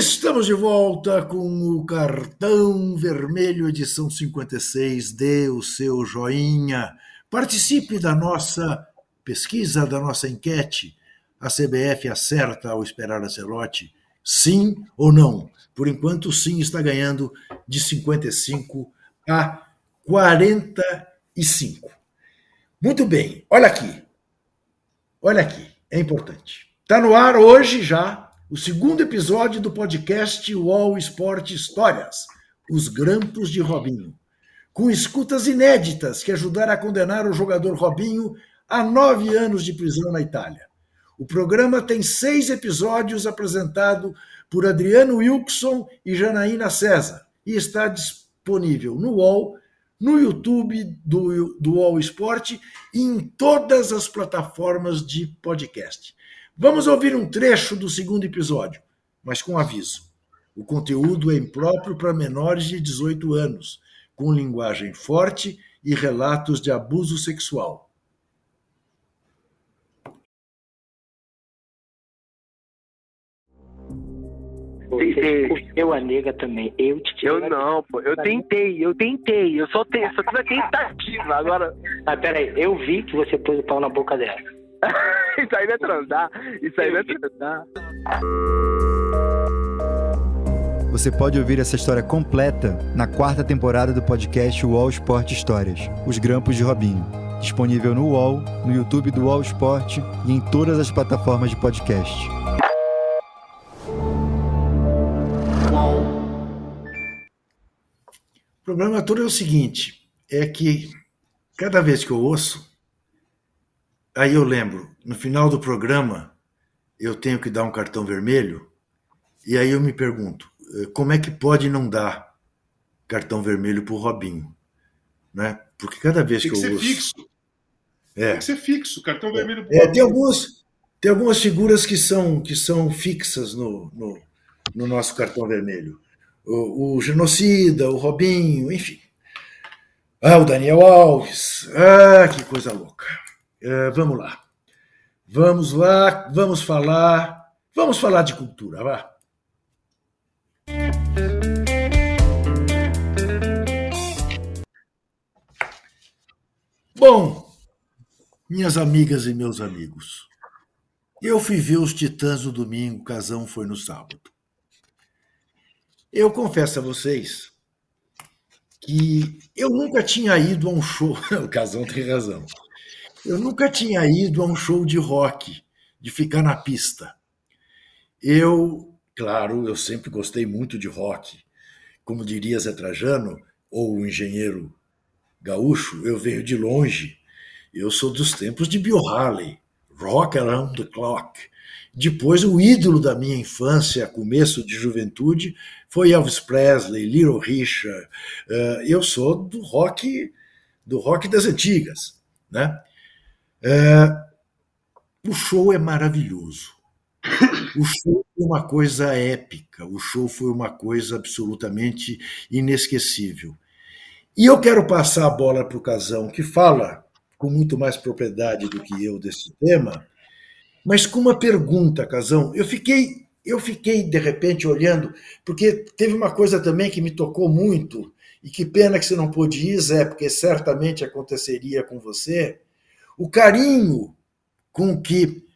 estamos de volta com o cartão vermelho, edição 56. Dê o seu joinha. Participe da nossa pesquisa, da nossa enquete. A CBF acerta ao esperar a Celote? Sim ou não? Por enquanto, sim está ganhando de 55 a 45. Muito bem, olha aqui. Olha aqui, é importante. Está no ar hoje já o segundo episódio do podcast UOL Esporte Histórias, Os Grampos de Robinho, com escutas inéditas que ajudaram a condenar o jogador Robinho a nove anos de prisão na Itália. O programa tem seis episódios apresentado por Adriano Wilson e Janaína César e está disponível no UOL, no YouTube do, do UOL Esporte e em todas as plataformas de podcast. Vamos ouvir um trecho do segundo episódio, mas com aviso. O conteúdo é impróprio para menores de 18 anos, com linguagem forte e relatos de abuso sexual. Eu, a nega também. Eu te Eu não, pô. Eu tentei, eu tentei. Eu só, te, só tive a tentativa. Agora. Ah, peraí, eu vi que você pôs o pau na boca dela. isso aí não é transar. Isso aí não é transar. Você pode ouvir essa história completa na quarta temporada do podcast UOL Esporte Histórias, Os Grampos de Robinho. Disponível no UOL, no YouTube do UOL Esporte e em todas as plataformas de podcast. O problema todo é o seguinte: é que cada vez que eu ouço, aí eu lembro, no final do programa, eu tenho que dar um cartão vermelho, e aí eu me pergunto, eh, como é que pode não dar cartão vermelho para o Robinho? Né? Porque cada vez Tem que, que eu ouço. fixo. É, Tem que ser fixo. Cartão vermelho. É, tem, algumas, tem algumas figuras que são, que são fixas no, no, no nosso cartão vermelho. O, o genocida, o Robinho, enfim. Ah, o Daniel Alves. Ah, que coisa louca. É, vamos lá. Vamos lá, vamos falar. Vamos falar de cultura, vá. Bom, minhas amigas e meus amigos, eu fui ver os Titãs no domingo, o Casão foi no sábado. Eu confesso a vocês que eu nunca tinha ido a um show, o Casão tem razão, eu nunca tinha ido a um show de rock, de ficar na pista. Eu, claro, eu sempre gostei muito de rock. Como diria Zé Trajano, ou o engenheiro gaúcho, eu venho de longe. Eu sou dos tempos de Bill Haley, Rock Around the Clock. Depois, o ídolo da minha infância, começo de juventude, foi Elvis Presley, Little Richard. Uh, eu sou do rock, do rock das antigas, né? Uh, o show é maravilhoso. O show foi uma coisa épica, o show foi uma coisa absolutamente inesquecível. E eu quero passar a bola para o Casão, que fala com muito mais propriedade do que eu desse tema, mas com uma pergunta, Casão. Eu fiquei, eu fiquei de repente olhando, porque teve uma coisa também que me tocou muito, e que pena que você não pôde ir, Zé, porque certamente aconteceria com você. O carinho com que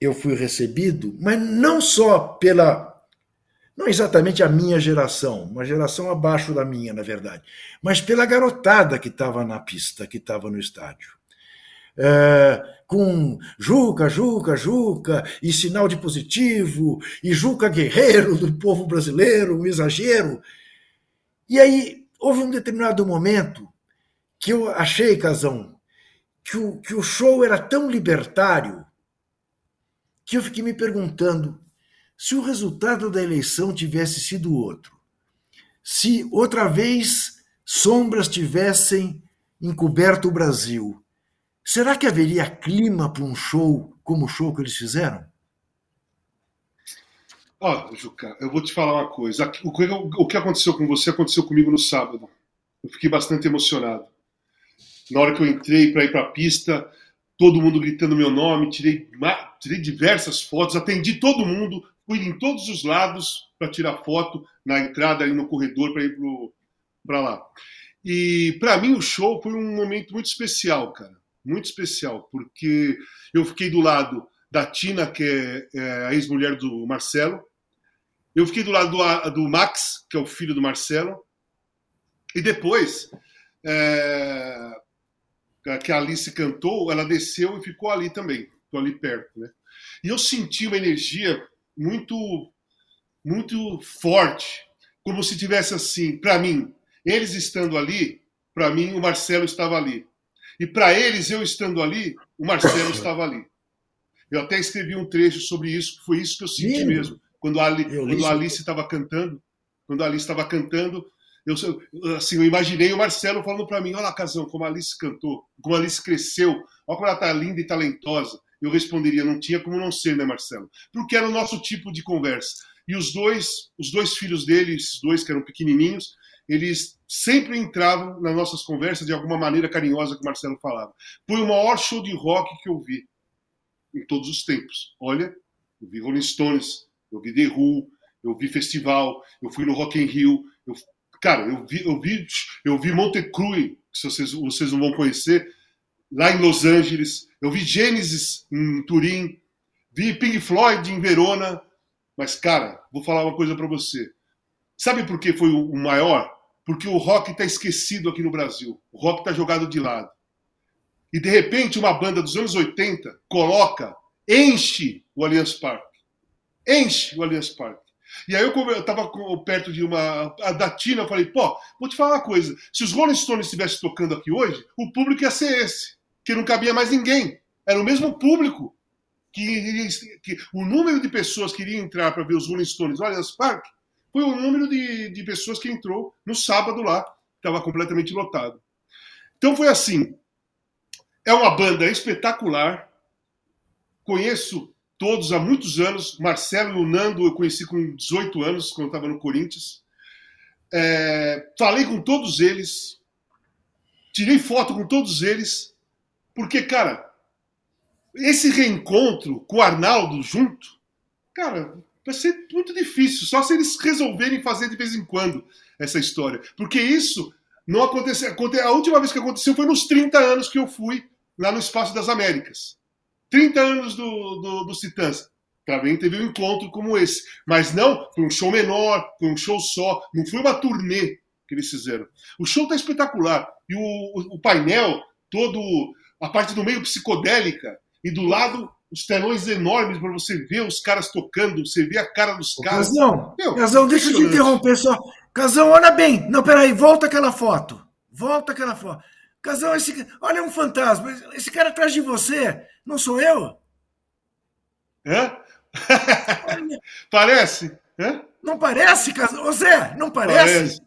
eu fui recebido, mas não só pela. Não exatamente a minha geração, uma geração abaixo da minha, na verdade, mas pela garotada que estava na pista, que estava no estádio. É, com Juca, Juca, Juca, e sinal de positivo, e Juca guerreiro do povo brasileiro, um exagero. E aí houve um determinado momento que eu achei, Casão, que o, que o show era tão libertário que eu fiquei me perguntando se o resultado da eleição tivesse sido outro, se outra vez sombras tivessem encoberto o Brasil, será que haveria clima para um show como o show que eles fizeram? Ó, oh, Juca, eu vou te falar uma coisa. O que aconteceu com você aconteceu comigo no sábado. Eu fiquei bastante emocionado. Na hora que eu entrei para ir para a pista, todo mundo gritando meu nome, tirei, tirei diversas fotos, atendi todo mundo, fui em todos os lados para tirar foto na entrada aí no corredor para ir para lá. E para mim o show foi um momento muito especial, cara, muito especial, porque eu fiquei do lado da Tina, que é, é a ex-mulher do Marcelo, eu fiquei do lado do, do, Max, que é o filho do Marcelo, e depois é, que a Alice cantou, ela desceu e ficou ali também, ali perto, né? E eu senti uma energia muito, muito forte, como se tivesse assim, para mim, eles estando ali, para mim o Marcelo estava ali, e para eles eu estando ali, o Marcelo estava ali. Eu até escrevi um trecho sobre isso, foi isso que eu senti Lindo. mesmo, quando a, Ali, quando a Alice estava cantando, quando a Alice estava cantando, eu, assim, eu imaginei o Marcelo falando para mim: Olha, Casão, como a Alice cantou, como a Alice cresceu, olha como ela está linda e talentosa. Eu responderia: Não tinha como não ser, né, Marcelo? Porque era o nosso tipo de conversa. E os dois, os dois filhos dele, esses dois que eram pequenininhos, eles sempre entravam nas nossas conversas de alguma maneira carinhosa que o Marcelo falava. Foi o maior show de rock que eu vi em todos os tempos. Olha, eu vi Rolling Stones, eu vi The Who, eu vi festival, eu fui no Rock in Rio, eu Cara, eu vi, eu vi, eu vi Montecruz, que vocês, vocês não vão conhecer, lá em Los Angeles. Eu vi Genesis em Turim. Vi Pink Floyd em Verona. Mas, cara, vou falar uma coisa para você. Sabe por que foi o maior? Porque o rock está esquecido aqui no Brasil. O rock está jogado de lado. E, de repente, uma banda dos anos 80 coloca, enche o Allianz Parque. Enche o Allianz Parque. E aí eu, eu tava perto de uma. da Tina, eu falei, pô, vou te falar uma coisa. Se os Rolling Stones estivessem tocando aqui hoje, o público ia ser esse. Que não cabia mais ninguém. Era o mesmo público. Que, que o número de pessoas que iriam entrar para ver os Rolling Stones no Allianz Park foi o número de, de pessoas que entrou no sábado lá. Estava completamente lotado. Então foi assim. É uma banda espetacular. Conheço todos há muitos anos. Marcelo e o Nando eu conheci com 18 anos, quando estava no Corinthians. É, falei com todos eles, tirei foto com todos eles, porque, cara, esse reencontro com o Arnaldo junto, cara, vai ser muito difícil, só se eles resolverem fazer de vez em quando essa história. Porque isso não aconteceu. A última vez que aconteceu foi nos 30 anos que eu fui lá no Espaço das Américas. 30 anos do, do, do Titãs. Também teve um encontro como esse. Mas não, foi um show menor, foi um show só, não foi uma turnê que eles fizeram. O show tá espetacular. E o, o, o painel, todo. a parte do meio psicodélica, e do lado os telões enormes para você ver os caras tocando, você vê a cara dos caras. Casão, Meu, Casão deixa eu te interromper só. Casão, olha bem. Não, peraí, volta aquela foto. Volta aquela foto. Casão, esse, olha um fantasma. Esse cara atrás de você. Não sou eu? Hã? parece? Hã? Não parece, Ô Zé, não parece? parece.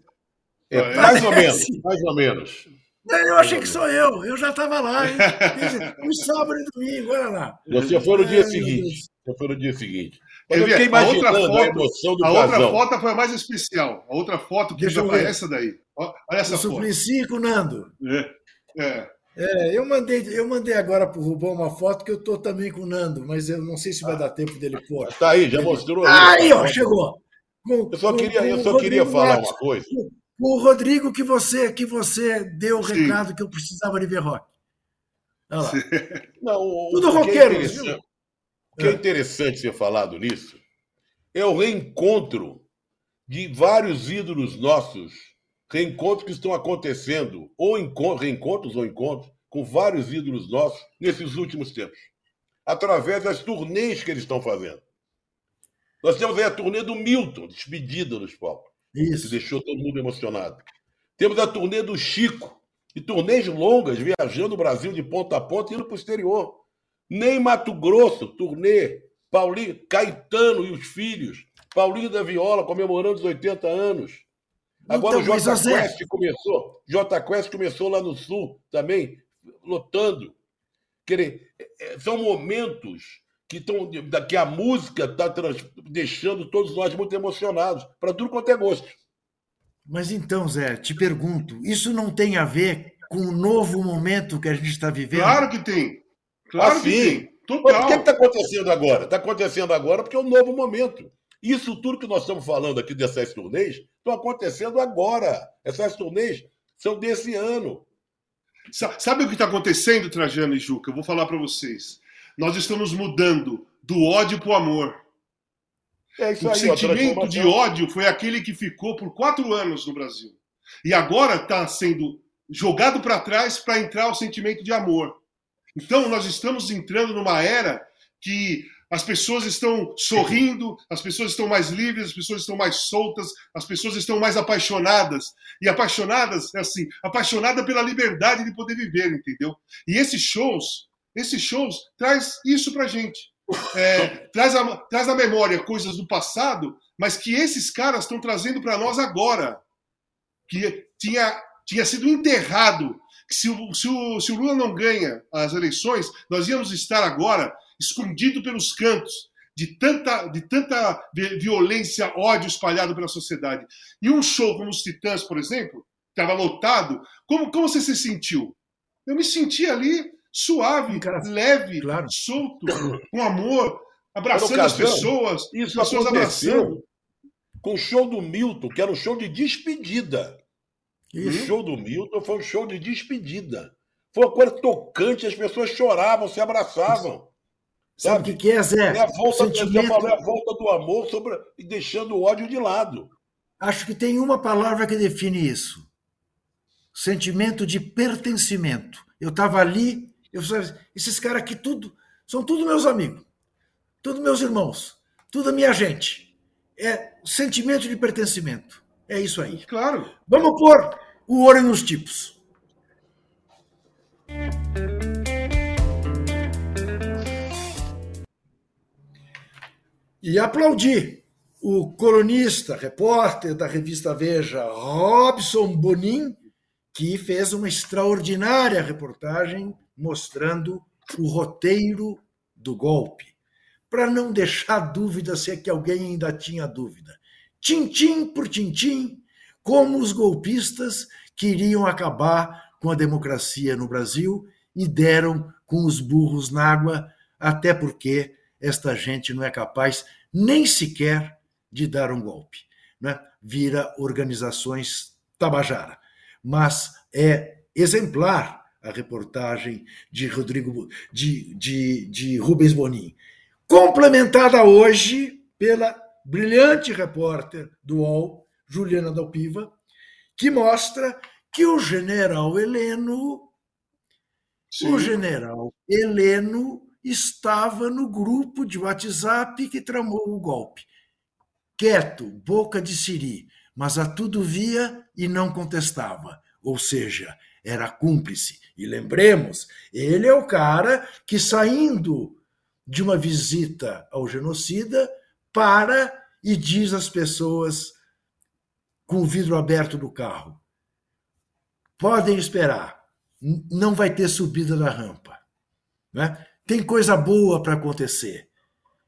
É, mais ou menos, mais ou menos. Eu achei que sou eu, eu já estava lá, hein? No sábado e domingo, olha lá. Você foi no dia Ai, seguinte. Foi no dia seguinte. Mas eu fiquei A outra a, foto- emoção do A outra casal. foto foi a mais especial. A outra foto que Deixa já foi ver. essa daí. Olha essa O foto. Suplicy com o Nando. É, é. É, eu mandei, eu mandei agora pro Rubão uma foto que eu tô também com o Nando, mas eu não sei se vai dar tempo dele pôr. Tá aí, já mostrou. Aí, ó, chegou. Com- Eu só queria, eu o só queria falar Matos. uma coisa. O Rodrigo que você que você deu o Sim. recado que eu precisava de ver rock. Olha lá. Não, o- Tudo o que é roqueiro, viu? O que é É. interessante ser falado nisso é o reencontro de vários ídolos nossos, reencontros que estão acontecendo, ou enco- reencontros ou encontros, com vários ídolos nossos nesses últimos tempos, através das turnês que eles estão fazendo. Nós temos aí a turnê do Milton, despedida nos palcos que Isso. deixou todo mundo emocionado. Temos a turnê do Chico, e turnês longas, viajando o Brasil de ponta a ponta e indo para o exterior. Nem Mato Grosso, turnê, Paulinho, Caetano e os filhos, Paulinho da Viola comemorando os 80 anos. Agora Então, o mas, J ô Zé- Quest começou, J Quest começou lá no sul também, lotando. Quer dizer, é, são momentos que, estão, que a música está deixando todos nós muito emocionados, para tudo quanto é gosto. Mas então, Zé, te pergunto, isso não tem a ver com o novo momento que a gente está vivendo? Claro que tem. Claro Ah, que tem. Mas Total. o que está acontecendo agora? Está acontecendo agora porque é um novo momento. Isso tudo que nós estamos falando aqui dessas turnês estão acontecendo agora. Essas turnês são desse ano. Sa- Sabe o que está acontecendo, Trajano e Juca? Eu vou falar para vocês. Nós estamos mudando do ódio para o amor. É O aí, sentimento de ódio foi aquele que ficou por quatro anos no Brasil. E agora está sendo jogado para trás para entrar o sentimento de amor. Então, nós estamos entrando numa era que as pessoas estão sorrindo, as pessoas estão mais livres, as pessoas estão mais soltas, as pessoas estão mais apaixonadas. E apaixonadas, é assim, apaixonada pela liberdade de poder viver, entendeu? E esses shows, esses shows traz isso pra gente. É, traz, a, traz na memória coisas do passado, mas que esses caras estão trazendo para nós agora. Que tinha, tinha sido enterrado. Que se, o, se, o, se o Lula não ganha as eleições, nós íamos estar agora escondido pelos cantos de tanta, de tanta vi- violência, ódio espalhado pela sociedade. E um show como os Titãs, por exemplo, estava lotado. Como, como você se sentiu? Eu me senti ali suave, Cara, leve, claro. solto, com amor, abraçando Era as ocasião. pessoas, Isso as pessoas abraçando. com o show do Milton, que era um show de despedida. O show do Milton foi um show de despedida. Foi uma coisa tocante, as pessoas choravam, se abraçavam. Sabe o que, que é, Zé? É a volta, Sentimento- falei, a volta do amor sobre, e deixando o ódio de lado. Acho que tem uma palavra que define isso: sentimento de pertencimento. Eu estava ali, eu esses caras aqui tudo são tudo meus amigos, tudo meus irmãos, tudo a minha gente. É sentimento de pertencimento. É isso aí. Claro. Vamos pôr o olho nos tipos. E aplaudi o colunista, repórter da revista Veja, Robson Bonin, que fez uma extraordinária reportagem mostrando o roteiro do golpe, para não deixar dúvida se é que alguém ainda tinha dúvida. Tintim por tintim, como os golpistas queriam acabar com a democracia no Brasil e deram com os burros na água, até porque esta gente não é capaz nem sequer de dar um golpe. Né? Vira organizações Tabajara. Mas é exemplar a reportagem de Rodrigo de, de, de Rubens Bonin, complementada hoje pela brilhante repórter do UOL, Juliana Dalpiva, que mostra que o general Heleno, Sim. o general Heleno estava no grupo de WhatsApp que tramou o golpe. Quieto, boca de siri, mas a tudo via e não contestava. Ou seja, era cúmplice. E lembremos, ele é o cara que, saindo de uma visita ao genocida, para e diz às pessoas com o vidro aberto do carro: podem esperar, não vai ter subida da rampa. Né? Tem coisa boa para acontecer.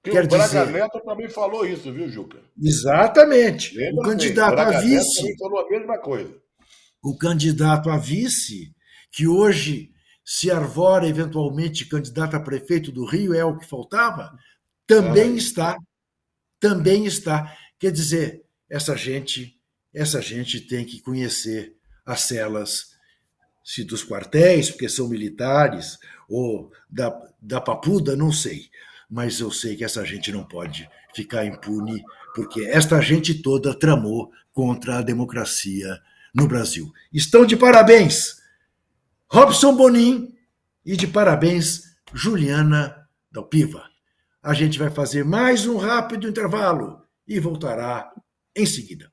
Quer o Braga dizer... Neto também falou isso, viu, Juca? Exatamente. Lembra o candidato a vice. também falou a mesma coisa. O candidato a vice, que hoje se arvora eventualmente candidato a prefeito do Rio, é o que faltava, também está. Também está. Quer dizer, essa gente, essa gente tem que conhecer as celas se dos quartéis, porque são militares, ou da, da papuda, não sei. Mas eu sei que essa gente não pode ficar impune, porque esta gente toda tramou contra a democracia no Brasil. Estão de parabéns Robson Bonin e de parabéns Juliana Dalpiva. A gente vai fazer mais um rápido intervalo e voltará em seguida.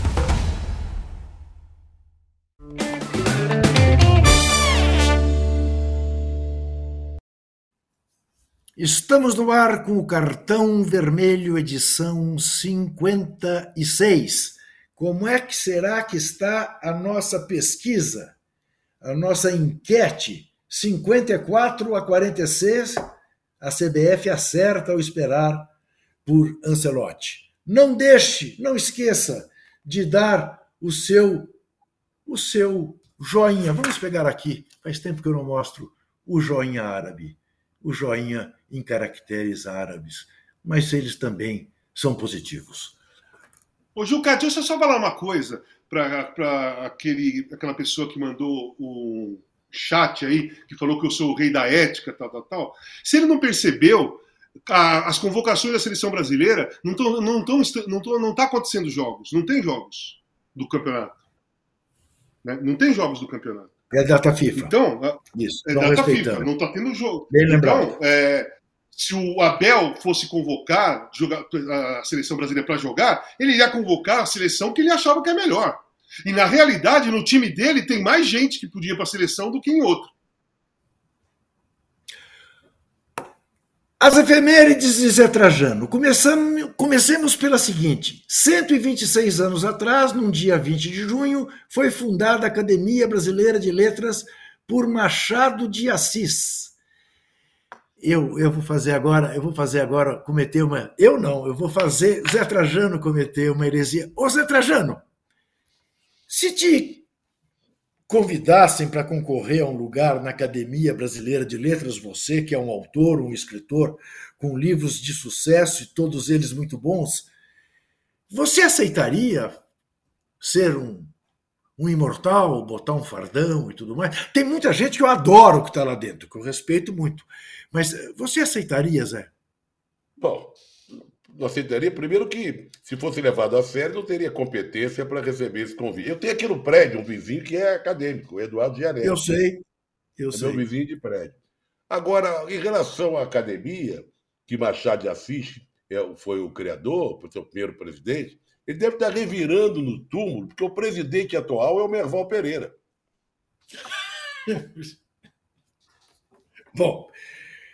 Estamos no ar com o cartão vermelho edição 56. Como é que será que está a nossa pesquisa, a nossa enquete? 54 a 46, a CBF acerta ao esperar por Ancelotti. Não deixe, não esqueça de dar o seu o seu joinha. Vamos pegar aqui. Faz tempo que eu não mostro o joinha árabe o joinha em caracteres árabes, mas eles também são positivos. Ô, Juca, deixa eu só falar uma coisa para aquela pessoa que mandou o chat aí, que falou que eu sou o rei da ética, tal, tal, tal. Se ele não percebeu, a, as convocações da seleção brasileira não estão não tão, não tão, não tá acontecendo jogos, não tem jogos do campeonato. Né? Não tem jogos do campeonato. É data FIFA. Então, Isso, é data FIFA, não está tendo jogo. Bem. Então, é, se o Abel fosse convocar a seleção brasileira para jogar, ele ia convocar a seleção que ele achava que é melhor. E na realidade, no time dele tem mais gente que podia para a seleção do que em outro. As efemérides de Zé Trajano. Começamos, comecemos pela seguinte: 126 anos atrás, num dia 20 de junho, foi fundada a Academia Brasileira de Letras por Machado de Assis. Eu, eu vou fazer agora, eu vou fazer agora cometer uma. Eu não, eu vou fazer Zé Trajano cometer uma heresia. Ô Zé Trajano, se te convidassem para concorrer a um lugar na Academia Brasileira de Letras, você que é um autor, um escritor com livros de sucesso e todos eles muito bons, você aceitaria ser um, um imortal, botar um fardão e tudo mais? Tem muita gente que eu adoro que está lá dentro, que eu respeito muito. Mas você aceitaria, Zé? Bom, não aceitaria, primeiro que, se fosse levado a sério, não teria competência para receber esse convite. Eu tenho aqui no prédio um vizinho que é acadêmico, o Eduardo Gianelli. Eu sei, eu é sei. meu vizinho de prédio. Agora, em relação à academia, que Machado de Assis é foi o criador, foi o primeiro presidente, ele deve estar revirando no túmulo, porque o presidente atual é o Merval Pereira. Bom.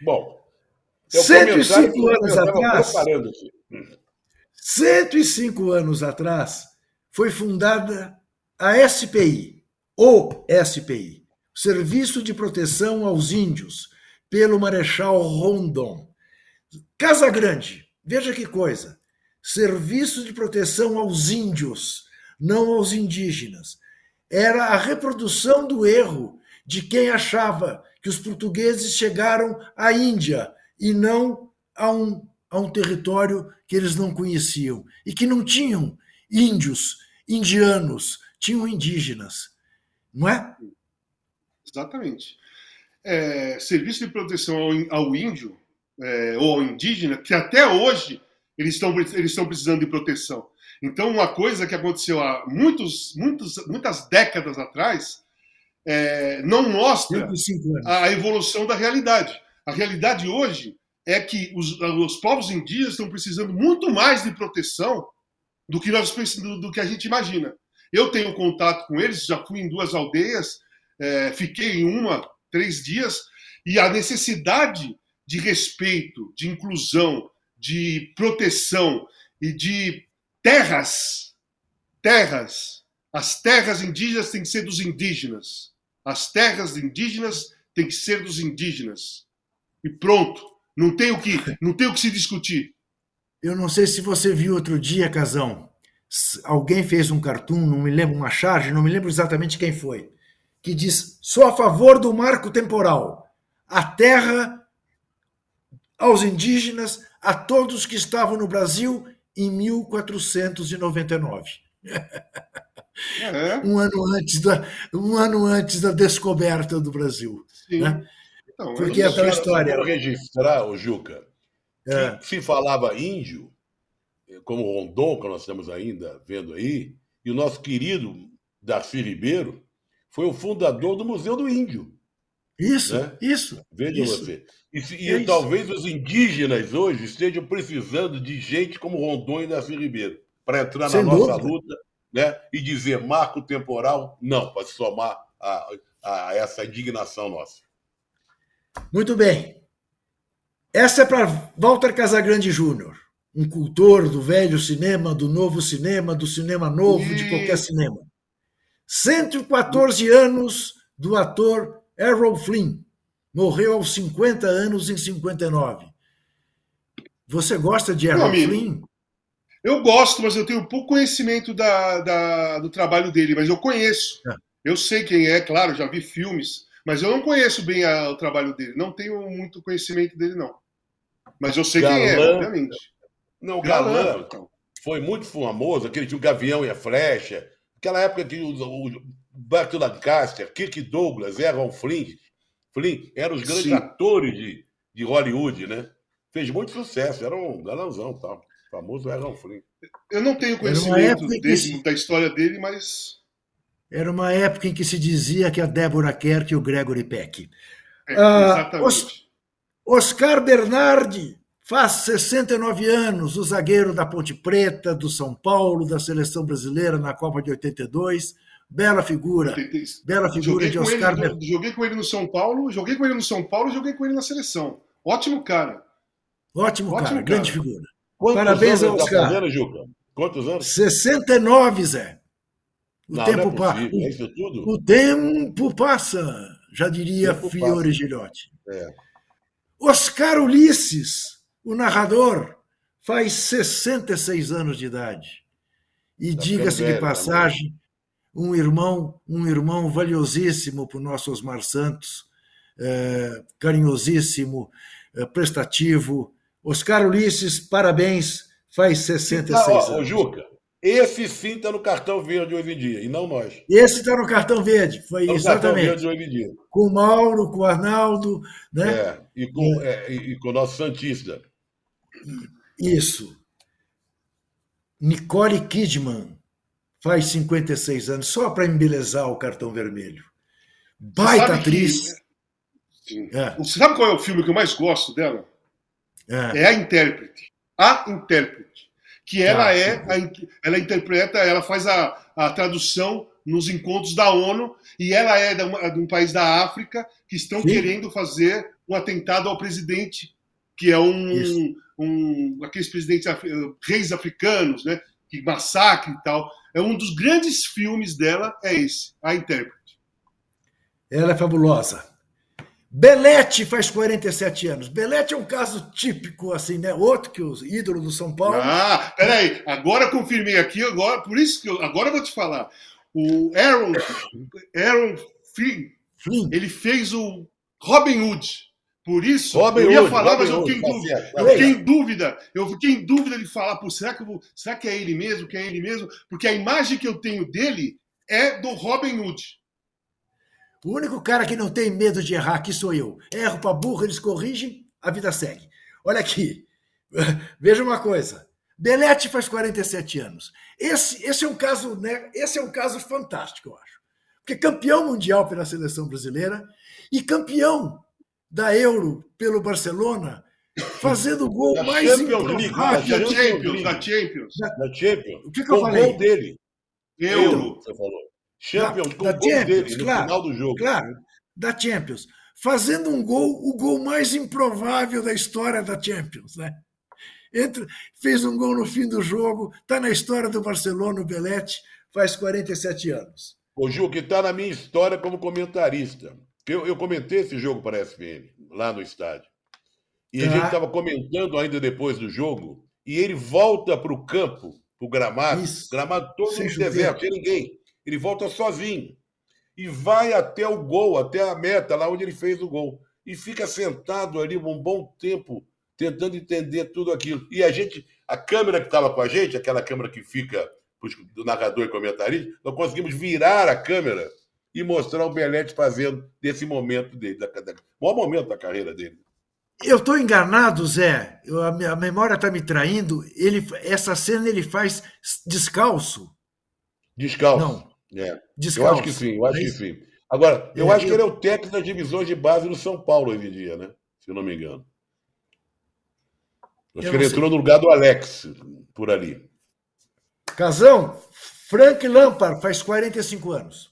Bom, 105 anos atrás. 105 anos atrás foi fundada a SPI, ou SPI, Serviço de Proteção aos Índios, pelo Marechal Rondon. Casa Grande, veja que coisa. Serviço de Proteção aos Índios, não aos indígenas. Era a reprodução do erro de quem achava que os portugueses chegaram à Índia e não a um, a um território que eles não conheciam e que não tinham índios, indianos, tinham indígenas, não é? Exatamente. É, serviço de proteção ao, ao índio é, ou ao indígena, que até hoje eles estão, eles estão precisando de proteção. Então, uma coisa que aconteceu há muitos, muitos, muitas décadas atrás é, não mostra a evolução da realidade. A realidade hoje é que os, os povos indígenas estão precisando muito mais de proteção do que, nós, do, do que a gente imagina. Eu tenho contato com eles, já fui em duas aldeias, é, fiquei em uma três dias, e a necessidade de respeito, de inclusão, de proteção e de terras, terras, as terras indígenas têm que ser dos indígenas. As terras indígenas têm que ser dos indígenas. E pronto. Não tem o que, não tem o que se discutir. Eu não sei se você viu outro dia, Casão. Alguém fez um cartoon, não me lembro, uma charge, não me lembro exatamente quem foi, que diz: sou a favor do marco temporal. A terra aos indígenas, a todos que estavam no Brasil em 1499. É. um, ano antes da, um ano antes da descoberta do Brasil. Né? Então, Porque é aquela história. Vou registrar, o Juca, é. que se falava índio, como Rondon, que nós estamos ainda vendo aí, e o nosso querido Darcy Ribeiro foi o fundador do Museu do Índio. Isso, né? isso. Veja isso. você. E, e é talvez os indígenas hoje estejam precisando de gente como Rondon e Darcy Ribeiro para entrar Sem na nossa dúvida. luta né? e dizer marco temporal, não, para se somar a, a essa indignação nossa. Muito bem. Essa é para Walter Casagrande Júnior, um cultor do velho cinema, do novo cinema, do cinema novo, de qualquer cinema. 114 anos do ator Errol Flynn. Morreu aos 50 anos em 59. Você gosta de Errol Flynn? Eu gosto, mas eu tenho pouco conhecimento da, da, do trabalho dele, mas eu conheço. É. Eu sei quem é, claro, já vi filmes, mas eu não conheço bem a, o trabalho dele. Não tenho muito conhecimento dele, não. Mas eu sei Galã, quem é, obviamente. Não, Galã, Galã então. foi muito famoso, aquele tinha o Gavião e a Flecha. Aquela época que o, o Burt Lancaster, Kirk Douglas, Errol Flynn, Flynn eram os grandes Sim. atores de, de Hollywood, né? Fez muito sucesso, era um galãozão tal. O famoso Errol Flynn. Eu não tenho conhecimento desse, da história dele, mas era uma época em que se dizia que a Débora Kerr e o Gregory Peck. É, ah, Os, Oscar Bernardi faz 69 anos, o zagueiro da Ponte Preta, do São Paulo, da seleção brasileira na Copa de 82. Bela figura. Bela figura joguei de Oscar Bernardi. Joguei com ele no São Paulo, joguei com ele no São Paulo, joguei com ele na seleção. Ótimo cara. Ótimo, Ótimo cara, cara, grande figura. Quantos Parabéns ao Oscar. Fazendo, Juca? Quantos anos? 69, Zé. O não, tempo não é passa. O, o, tempo passa, já diria Fiore Gilhote. É. Oscar Ulisses, o narrador, faz 66 anos de idade. E tá diga-se de né? passagem, um irmão, um irmão valiosíssimo para o nosso Osmar Santos, é, carinhosíssimo, é, prestativo. Oscar Ulisses, parabéns, faz 66 ah, ó, anos. Juca, esse sim está no cartão verde hoje em dia, e não nós. Esse está no cartão verde, foi tá exatamente. Cartão verde hoje em dia. Com o Mauro, com o Arnaldo, né? É, e, com. É, e com o nosso Santista. Isso. Nicole Kidman faz 56 anos, só para embelezar o cartão vermelho. Baita atriz. Que... É. Sabe qual é o filme que eu mais gosto dela? É, é a intérprete. A intérprete que ela ah, é, a, ela interpreta, ela faz a, a tradução nos encontros da ONU e ela é de, uma, de um país da África que estão sim. querendo fazer um atentado ao presidente, que é um, um aqueles presidentes reis africanos, né, que massacre e tal. É um dos grandes filmes dela é esse, a intérprete. Ela é fabulosa. Belete faz 47 anos. Belete é um caso típico, assim, né? Outro que os ídolos do São Paulo. Ah, peraí. Agora confirmei aqui, agora, por isso que eu, agora eu vou te falar. O Aaron, Aaron Flynn, Flynn, ele fez o Robin Hood. Por isso, Robin eu ia Hood, falar, Robin mas eu Hood, fiquei em tá dúvida. tá Eu fiquei em dúvida. Eu fiquei em dúvida de falar, pô, será que, eu vou, será que é ele mesmo? Que é ele mesmo? Porque a imagem que eu tenho dele é do Robin Hood. O único cara que não tem medo de errar aqui sou eu. Erro pra burro, eles corrigem, a vida segue. Olha aqui. Veja uma coisa. Belete faz 47 anos. Esse, esse é um caso, né? Esse é um caso fantástico, eu acho. Porque campeão mundial pela seleção brasileira e campeão da Euro pelo Barcelona, fazendo o gol Da mais Champions League, improvável. Da Champions League. da Champions. Da Champions. O que que eu o falei? gol dele. Euro. Você falou. Champions com da o gol Champions, dele no claro, final do jogo. Claro, da Champions. Fazendo um gol, o gol mais improvável da história da Champions, né? Entra, fez um gol no fim do jogo, está na história do Barcelona, o Belete, faz 47 anos. Ô, Ju, que está na minha história como comentarista. Eu, eu comentei esse jogo para a SPN, lá no estádio. E a Tá. gente estava comentando ainda depois do jogo, e ele volta para o campo, para o gramado, Isso. gramado todo Sem deserto, sem ninguém. Ele volta sozinho. E vai até o gol, até a meta, lá onde ele fez o gol. E fica sentado ali um bom tempo, tentando entender tudo aquilo. E a gente, a câmera que estava com a gente, aquela câmera que fica do narrador e comentarista, nós conseguimos virar a câmera e mostrar o Belete fazendo desse momento dele, da, da, maior momento da carreira dele. Eu estou enganado, Zé. Eu- a, minha- a memória está me traindo. Ele, essa cena ele faz descalço. Descalço. Não, É. Eu descalço. acho que sim, eu acho É que sim. Agora, eu É, acho que eu- ele é o técnico das divisões de base do São Paulo hoje em dia, né? Se eu não me engano. Acho Eu que ele entrou no lugar do Alex, por ali. Casão, Frank Lampard faz 45 anos.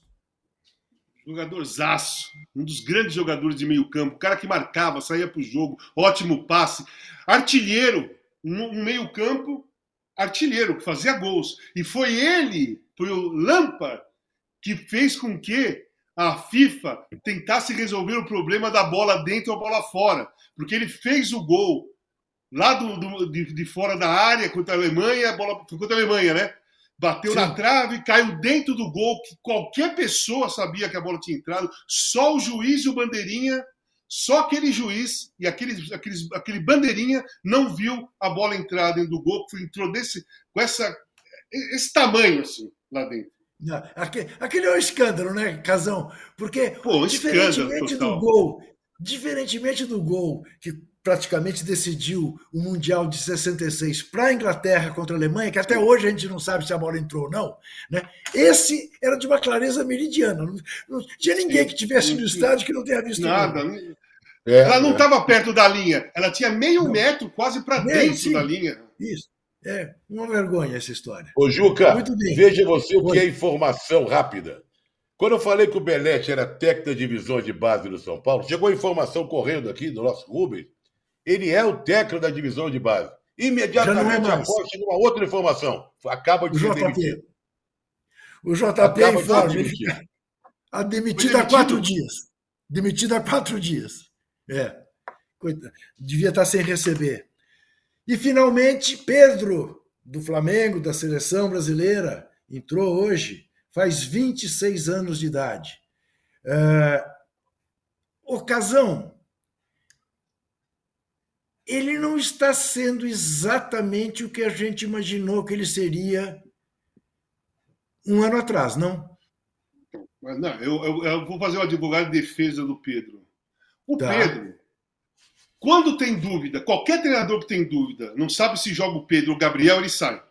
Jogador zaço, um dos grandes jogadores de meio campo, cara que marcava, saía pro jogo, ótimo passe, artilheiro, um, meio campo, artilheiro, que fazia gols. E foi ele, foi o Lampard, que fez com que a FIFA tentasse resolver o problema da bola dentro ou bola fora. Porque ele fez o gol lá do, do- de, de fora da área contra a Alemanha, bola contra a Alemanha, né? Bateu Sim. na trave, caiu dentro do gol, que qualquer pessoa sabia que a bola tinha entrado, só o juiz e o bandeirinha, só aquele juiz e aquele, aqueles, aquele bandeirinha não viu a bola entrar dentro do gol, que entrou desse, com essa, esse tamanho assim, lá dentro. Não, aque- Aquele é um escândalo, né, Casão? Porque, Pô, um diferentemente do gol, diferentemente do gol que praticamente decidiu o Mundial de 66 para a Inglaterra contra a Alemanha, que até hoje a gente não sabe se a bola entrou ou não, né? esse era de uma clareza meridiana. Não, não tinha ninguém que tivesse no estádio que não tenha visto Nada. É, Ela não é. estava perto da linha, ela tinha meio Não. metro quase para dentro sim. da linha. Isso. É uma vergonha essa história. Ô, Juca, Muito bem. veja você o que é informação rápida. Quando eu falei que o Belete era técnico da divisão de base do São Paulo, chegou a informação correndo aqui do nosso Rubens. Ele é o técnico da divisão de base. Imediatamente é após chegou uma outra informação. Acaba de O ser JP. demitido. O JP Acaba de informa. demitido. A demitido Foi há quatro dias. Demitido há quatro dias. É. Coita- Devia estar sem receber. E, finalmente, Pedro, do Flamengo, da seleção brasileira, entrou hoje, faz 26 anos de idade. É... Ocasão, ele não está sendo exatamente o que a gente imaginou que ele seria um ano atrás, não? Mas não, eu, eu- eu vou fazer o advogado de defesa do Pedro. O Tá. Pedro, quando tem dúvida, qualquer treinador que tem dúvida, não sabe se joga o Pedro ou o Gabriel, ele sai.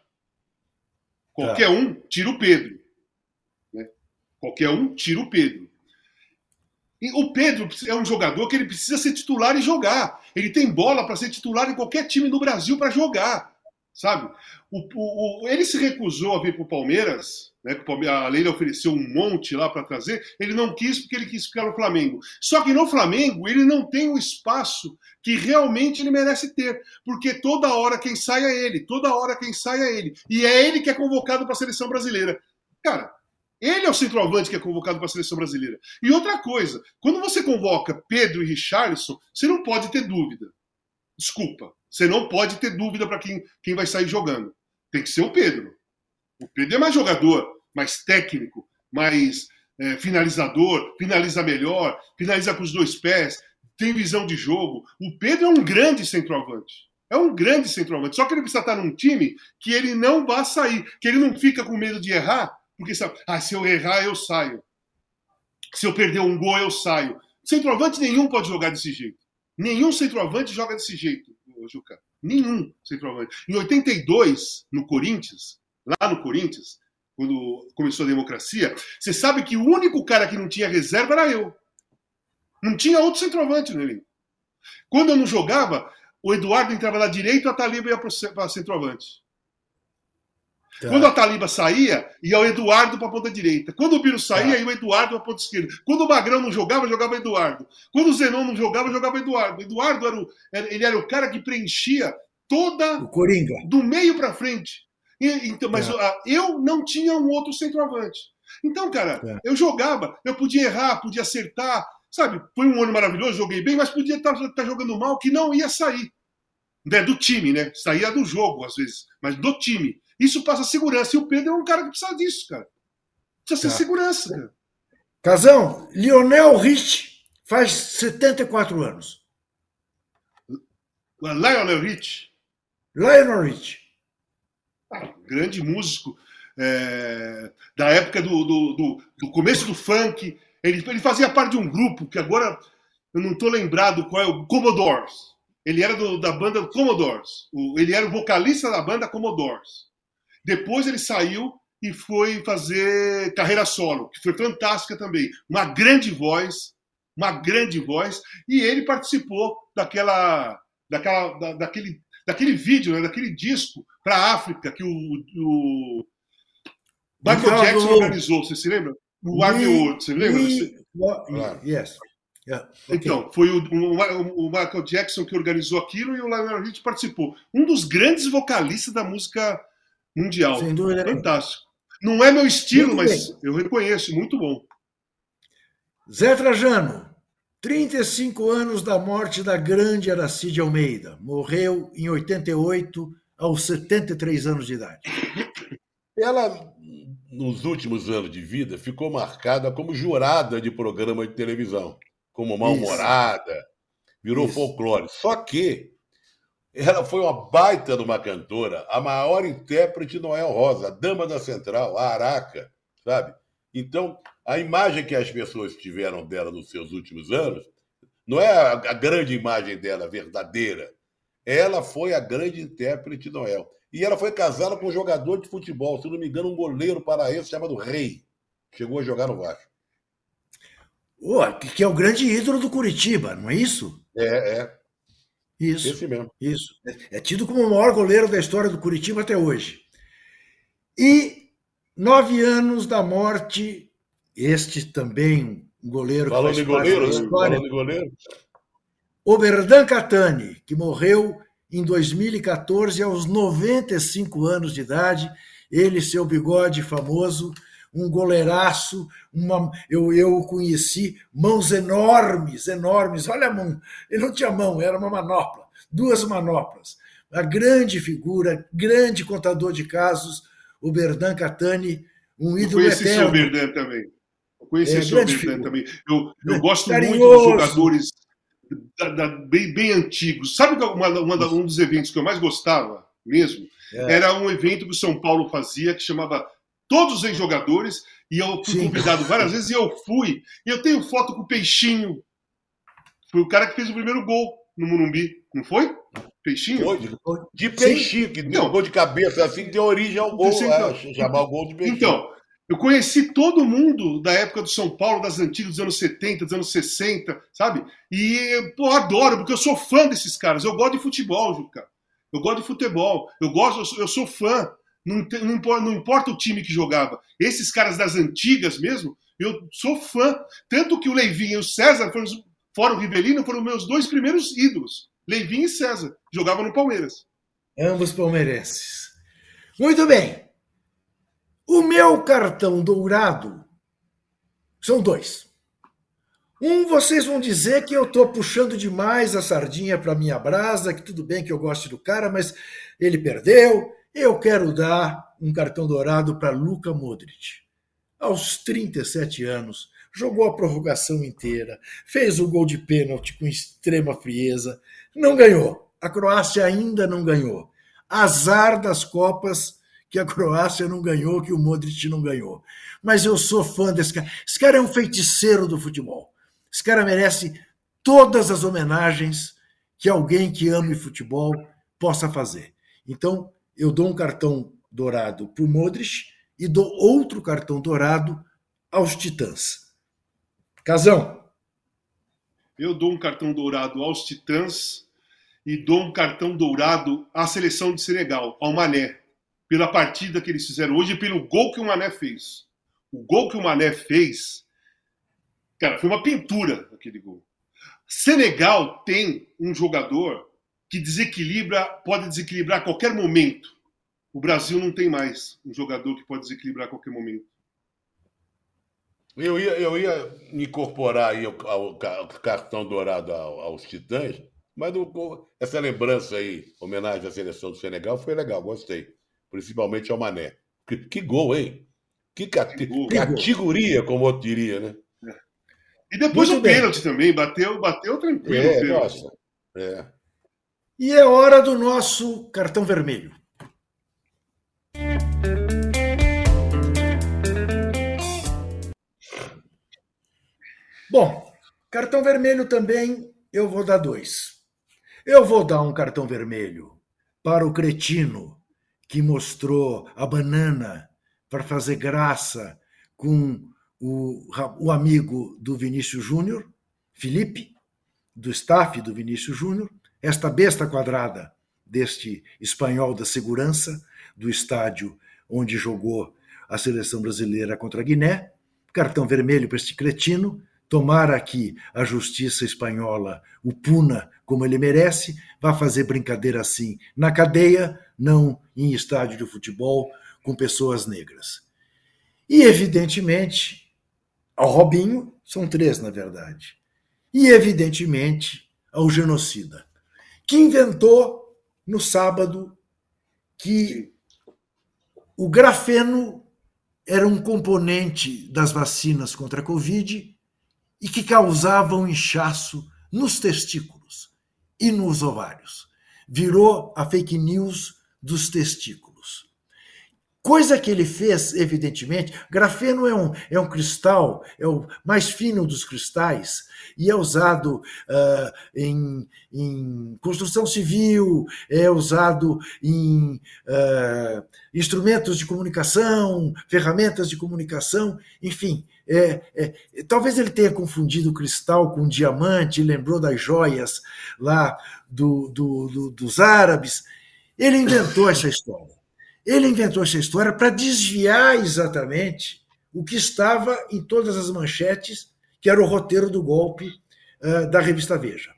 Qualquer um, tira o Pedro. né? Qualquer um, tira o Pedro. O Pedro é um jogador que ele precisa ser titular e jogar. Ele tem bola para ser titular em qualquer time no Brasil para jogar, sabe? O, o- o- ele se recusou a vir para o Palmeiras, né? A Leila ofereceu um monte lá para trazer. Ele não quis porque ele quis ficar no Flamengo. Só que no Flamengo ele não tem o espaço que realmente ele merece ter, porque toda hora quem sai é ele, toda hora quem sai é ele, e é ele que é convocado para a seleção brasileira. Cara, ele é o centroavante que é convocado para a seleção brasileira. E outra coisa, quando você convoca Pedro e Richarlison, você não pode ter dúvida. Desculpa, você não pode ter dúvida para quem, quem vai sair jogando. Tem que ser o Pedro. O Pedro é mais jogador, mais técnico, mais é, finalizador, finaliza melhor, finaliza com os dois pés, tem visão de jogo. O Pedro é um grande centroavante. É um grande centroavante. Só que ele precisa estar num time que ele não vá sair, que ele não fica com medo de errar, porque sabe, ah, se eu errar, eu saio. Se eu perder um gol, eu saio. Centroavante nenhum pode jogar desse jeito. Nenhum centroavante joga desse jeito, Juca. Nenhum centroavante. Em 82, no Corinthians, lá no Corinthians, quando começou a democracia, você sabe que o único cara que não tinha reserva era eu. Não tinha outro centroavante no. Quando eu não jogava, o Eduardo entrava na direita e a Taliba ia para centroavante. Tá. Quando a Taliba saía, ia o Eduardo para a ponta direita. Quando o Biro saía, tá. ia o Eduardo para a ponta esquerda. Quando o Magrão não jogava, jogava o Eduardo. Quando o Zenon não jogava, jogava o Eduardo. O Eduardo era o, ele era o cara que preenchia toda. O Coringa. Do meio para frente. E, então, mas é. eu não tinha um outro centroavante. Então, cara, é. eu jogava, eu podia errar, podia acertar, sabe? Foi um ano maravilhoso, joguei bem, mas podia estar, tá, estar tá jogando mal, que não ia sair. Né? Do time, né? Saía do jogo, às vezes, mas do time. Isso passa segurança. E o Pedro é um cara que precisa disso, cara. Precisa ser tá. segurança, cara. Casão, Lionel Rich faz 74 anos. Lionel Rich? Lionel Rich. Ah, grande músico. É, da época do, do, do, do, começo do funk. Ele, ele fazia parte de um grupo que agora eu não estou lembrado qual é o Commodores. Ele era do, da banda Commodores. O, ele era o vocalista da banda Commodores. Depois ele saiu e foi fazer carreira solo, que foi fantástica também. Uma grande voz, uma grande voz. E ele participou daquela, daquela, da, daquele, daquele vídeo, né, daquele disco para a África que o, o Michael Jackson organizou. Você se lembra? O Abbey World, você lembra? We, yes. Yeah, okay. Então, foi o, o, o, Michael Jackson que organizou aquilo e o Lionel Rich participou. Um dos grandes vocalistas da música mundial. Sem dúvida. Fantástico. Não é meu estilo, muito mas bem. eu reconheço, muito bom. Zé Trajano, 35 anos da morte da grande Aracide Almeida. Morreu em 88, aos 73 anos de idade. Ela, nos últimos anos de vida, ficou marcada como jurada de programa de televisão como mal-humorada, virou Isso. folclore. Só que ela foi uma baita de uma cantora, a maior intérprete Noel Rosa, a dama da central, a Araca, sabe? Então, a imagem que as pessoas tiveram dela nos seus últimos anos não é a, grande imagem dela verdadeira. Ela foi a grande intérprete Noel. E ela foi casada com um jogador de futebol, se não me engano, um goleiro paraense chamado Rei. Chegou a jogar no Vasco. Oh, que é o grande ídolo do Curitiba, não é isso? É, é. Isso. Esse mesmo. Isso. É, tido como o maior goleiro da história do Curitiba até hoje. E nove anos da morte, este também um goleiro Falando que faz goleiro, da história. Falando de goleiro. Oberdan Catani, que morreu em 2014 aos 95 anos de idade, ele seu bigode famoso, um goleiraço, uma, eu, eu conheci, mãos enormes, enormes. Olha a mão, ele não tinha mão, era uma manopla, duas manoplas. A grande figura, grande contador de casos, o Berdan Catani, um ídolo eu conheci eterno. o Berdan também. Eu conheci é, o Berdan figura. também. Eu, eu gosto Carinhoso. muito dos jogadores da, da, bem, bem antigos. Sabe uma, uma, um dos eventos que eu mais gostava mesmo? É. Era um evento que o São Paulo fazia que chamava todos os ex-jogadores, e eu fui Sim. convidado várias vezes, e eu fui. E eu tenho foto com o Peixinho. Foi o cara que fez o primeiro gol no Morumbi, não foi? Peixinho? Foi, de, de Peixinho, que deu gol de cabeça, assim que deu origem ao gol, é, chamar o gol de Peixinho. Então, eu conheci todo mundo da época do São Paulo, das antigas, dos anos 70, dos anos 60, sabe? E, pô, adoro, porque eu sou fã desses caras. Eu gosto de futebol, Juca. Eu gosto de futebol. Eu gosto, eu sou fã. Não, não, não, importa o time que jogava. Esses caras das antigas mesmo, eu sou fã. Tanto que o Leivinho e o César, foram, fora o Rivelino, foram meus dois primeiros ídolos. Leivinho e César. Jogavam no Palmeiras. Ambos palmeirenses. Muito bem. O meu cartão dourado são dois. Um, vocês vão dizer que eu estou puxando demais a sardinha para minha brasa, que tudo bem que eu goste do cara, mas ele perdeu, eu quero dar um cartão dourado para Luka Modric. Aos 37 anos, jogou a prorrogação inteira, fez o gol de pênalti com extrema frieza, não ganhou. A Croácia ainda não ganhou. Azar das Copas que a Croácia não ganhou, que o Modric não ganhou. Mas eu sou fã desse cara. Esse cara é um feiticeiro do futebol. Esse cara merece todas as homenagens que alguém que ame futebol possa fazer. Então, eu dou um cartão dourado para o Modric e dou outro cartão dourado aos Titãs. Casão. Eu dou um cartão dourado aos Titãs e dou um cartão dourado à seleção de Senegal, ao Mané, pela partida que eles fizeram hoje e pelo gol que o Mané fez. O gol que o Mané fez, cara, foi uma pintura aquele gol. Senegal tem um jogador que desequilibra, pode desequilibrar a qualquer momento. O Brasil não tem mais um jogador que pode desequilibrar a qualquer momento. Eu ia, eu ia incorporar aí o, o cartão dourado aos Titãs, mas o, essa lembrança aí, homenagem à seleção do Senegal, foi legal, gostei. Principalmente ao Mané. Que, que gol, hein? Que, cate, que categoria, como eu diria, né? É. E depois Muito o pênalti também, bateu, bateu tranquilo. É, nossa. É. E é hora do nosso cartão vermelho. Bom, cartão vermelho também eu vou dar dois. Eu vou dar um cartão vermelho para o cretino que mostrou a banana para fazer graça com o, o amigo do Vinícius Júnior, Felipe, do staff do Vinícius Júnior, esta besta quadrada deste espanhol da segurança do estádio onde jogou a seleção brasileira contra a Guiné. Cartão vermelho para este cretino. Tomara que a justiça espanhola o puna como ele merece, vá fazer brincadeira assim na cadeia, não em estádio de futebol com pessoas negras. E, evidentemente, ao Robinho, são três, na verdade. E, evidentemente, ao genocida que inventou no sábado que o grafeno era um componente das vacinas contra a Covid e que causava um inchaço nos testículos e nos ovários. Virou a fake news dos testículos. Coisa que ele fez, evidentemente, grafeno é um, é um cristal, é o mais fino dos cristais, e é usado uh, em, em, construção civil, é usado em uh, instrumentos de comunicação, ferramentas de comunicação, enfim. É, é, talvez ele tenha confundido cristal com diamante, lembrou das joias lá do, do, do, dos árabes. Ele inventou essa história. Ele inventou essa história para desviar exatamente o que estava em todas as manchetes, que era o roteiro do golpe uh, da revista Veja.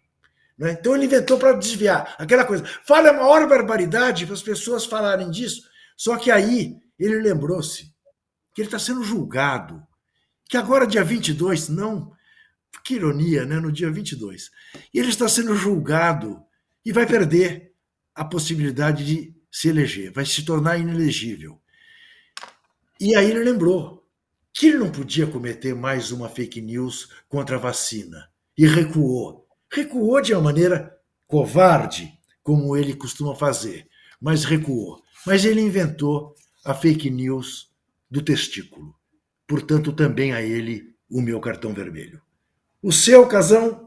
Né? Então ele inventou para desviar aquela coisa. Fala a maior barbaridade para as pessoas falarem disso. Só que aí ele lembrou-se que ele está sendo julgado. Que agora, dia 22, não. Que ironia, né? No dia 22. E ele está sendo julgado e vai perder a possibilidade de se eleger, vai se tornar inelegível. E aí ele lembrou que ele não podia cometer mais uma fake news contra a vacina e recuou. Recuou de uma maneira covarde, como ele costuma fazer, mas recuou. Mas ele inventou a fake news do testículo. Portanto, também a ele o meu cartão vermelho. O seu, Casão,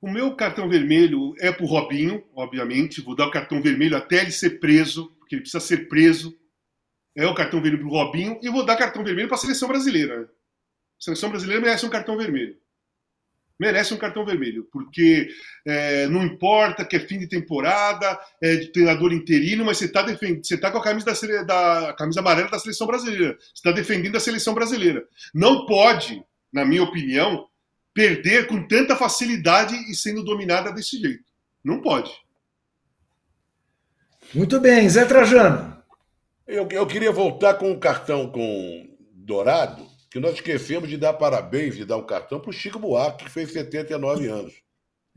o meu cartão vermelho é para o Robinho, obviamente. Vou dar o cartão vermelho até ele ser preso, porque ele precisa ser preso. É o cartão vermelho para o Robinho. E vou dar cartão vermelho para a seleção brasileira. A seleção brasileira merece um cartão vermelho. Merece um cartão vermelho, porque é, não importa que é fim de temporada, é de treinador interino, mas você está você tá com a camisa, da, da a camisa amarela da seleção brasileira. Você está defendendo a seleção brasileira. Não pode, na minha opinião, perder com tanta facilidade e sendo dominada desse jeito. Não pode. Muito bem, Zé Trajano. Eu, eu queria voltar com um cartão com Dourado, que nós esquecemos de dar parabéns, de dar um cartão para o Chico Buarque, que fez 79 anos.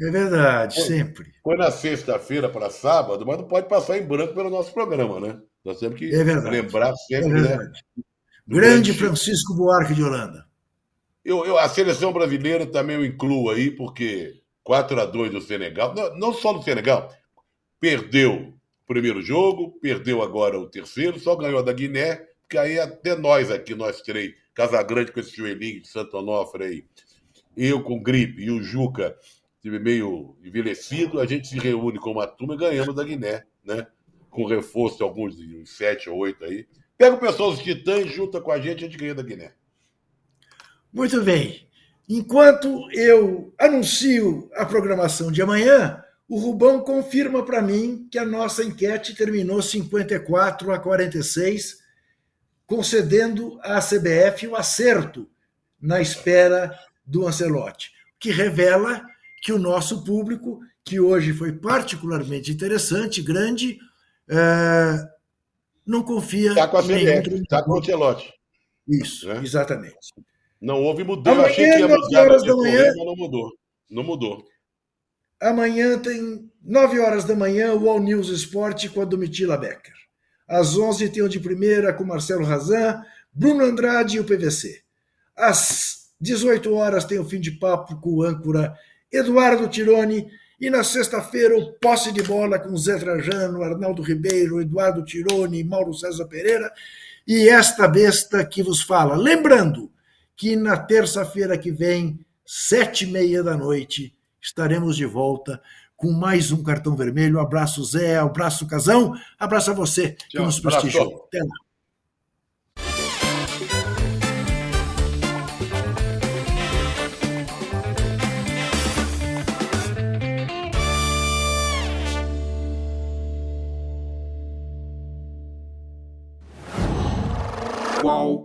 É verdade, foi, sempre. Foi na sexta-feira para sábado, mas não pode passar em branco pelo nosso programa, né? Nós temos que é lembrar sempre, é né? Grande Francisco Buarque de Holanda. Eu, eu, a seleção brasileira também eu incluo aí, porque 4 a 2 do Senegal, não, não só do Senegal, perdeu o primeiro jogo, perdeu agora o terceiro, só ganhou da Guiné, que aí até nós aqui, nós três, Casagrande com esse joelhinho de Santo Onofre aí, eu com gripe e o Juca meio envelhecido, a gente se reúne com uma turma e ganhamos da Guiné, né? Com reforço de alguns, uns sete ou oito aí. Pega o pessoal dos Titãs, junta com a gente, a gente ganha da Guiné. Muito bem. Enquanto eu anuncio a programação de amanhã, o Rubão confirma para mim que a nossa enquete terminou 54 a 46, concedendo à CBF o acerto na espera do Ancelotti, o que revela que o nosso público, que hoje foi particularmente interessante, grande, é, não confia está com a CBF, está com o Ancelotti. Isso, é? exatamente. Não houve mudança. Amanhã, Achei que ia mudar, horas da manhã, correr, não mudou. Não mudou. Amanhã tem 9 horas da manhã o All News Esporte com a Domitila Becker. Às 11 tem o de primeira com Marcelo Razan, Bruno Andrade e o PVC. Às 18 horas tem o fim de papo com o âncora Eduardo Tironi. E na sexta-feira, o posse de bola com Zé Trajano, Arnaldo Ribeiro, Eduardo Tironi, Mauro César Pereira e esta besta que vos fala. Lembrando que na terça-feira que vem, sete e meia da noite, estaremos de volta com mais um cartão vermelho. Abraço, Zé, abraço, Casão, abraço a você que nos prestigiou. Até lá. Qual?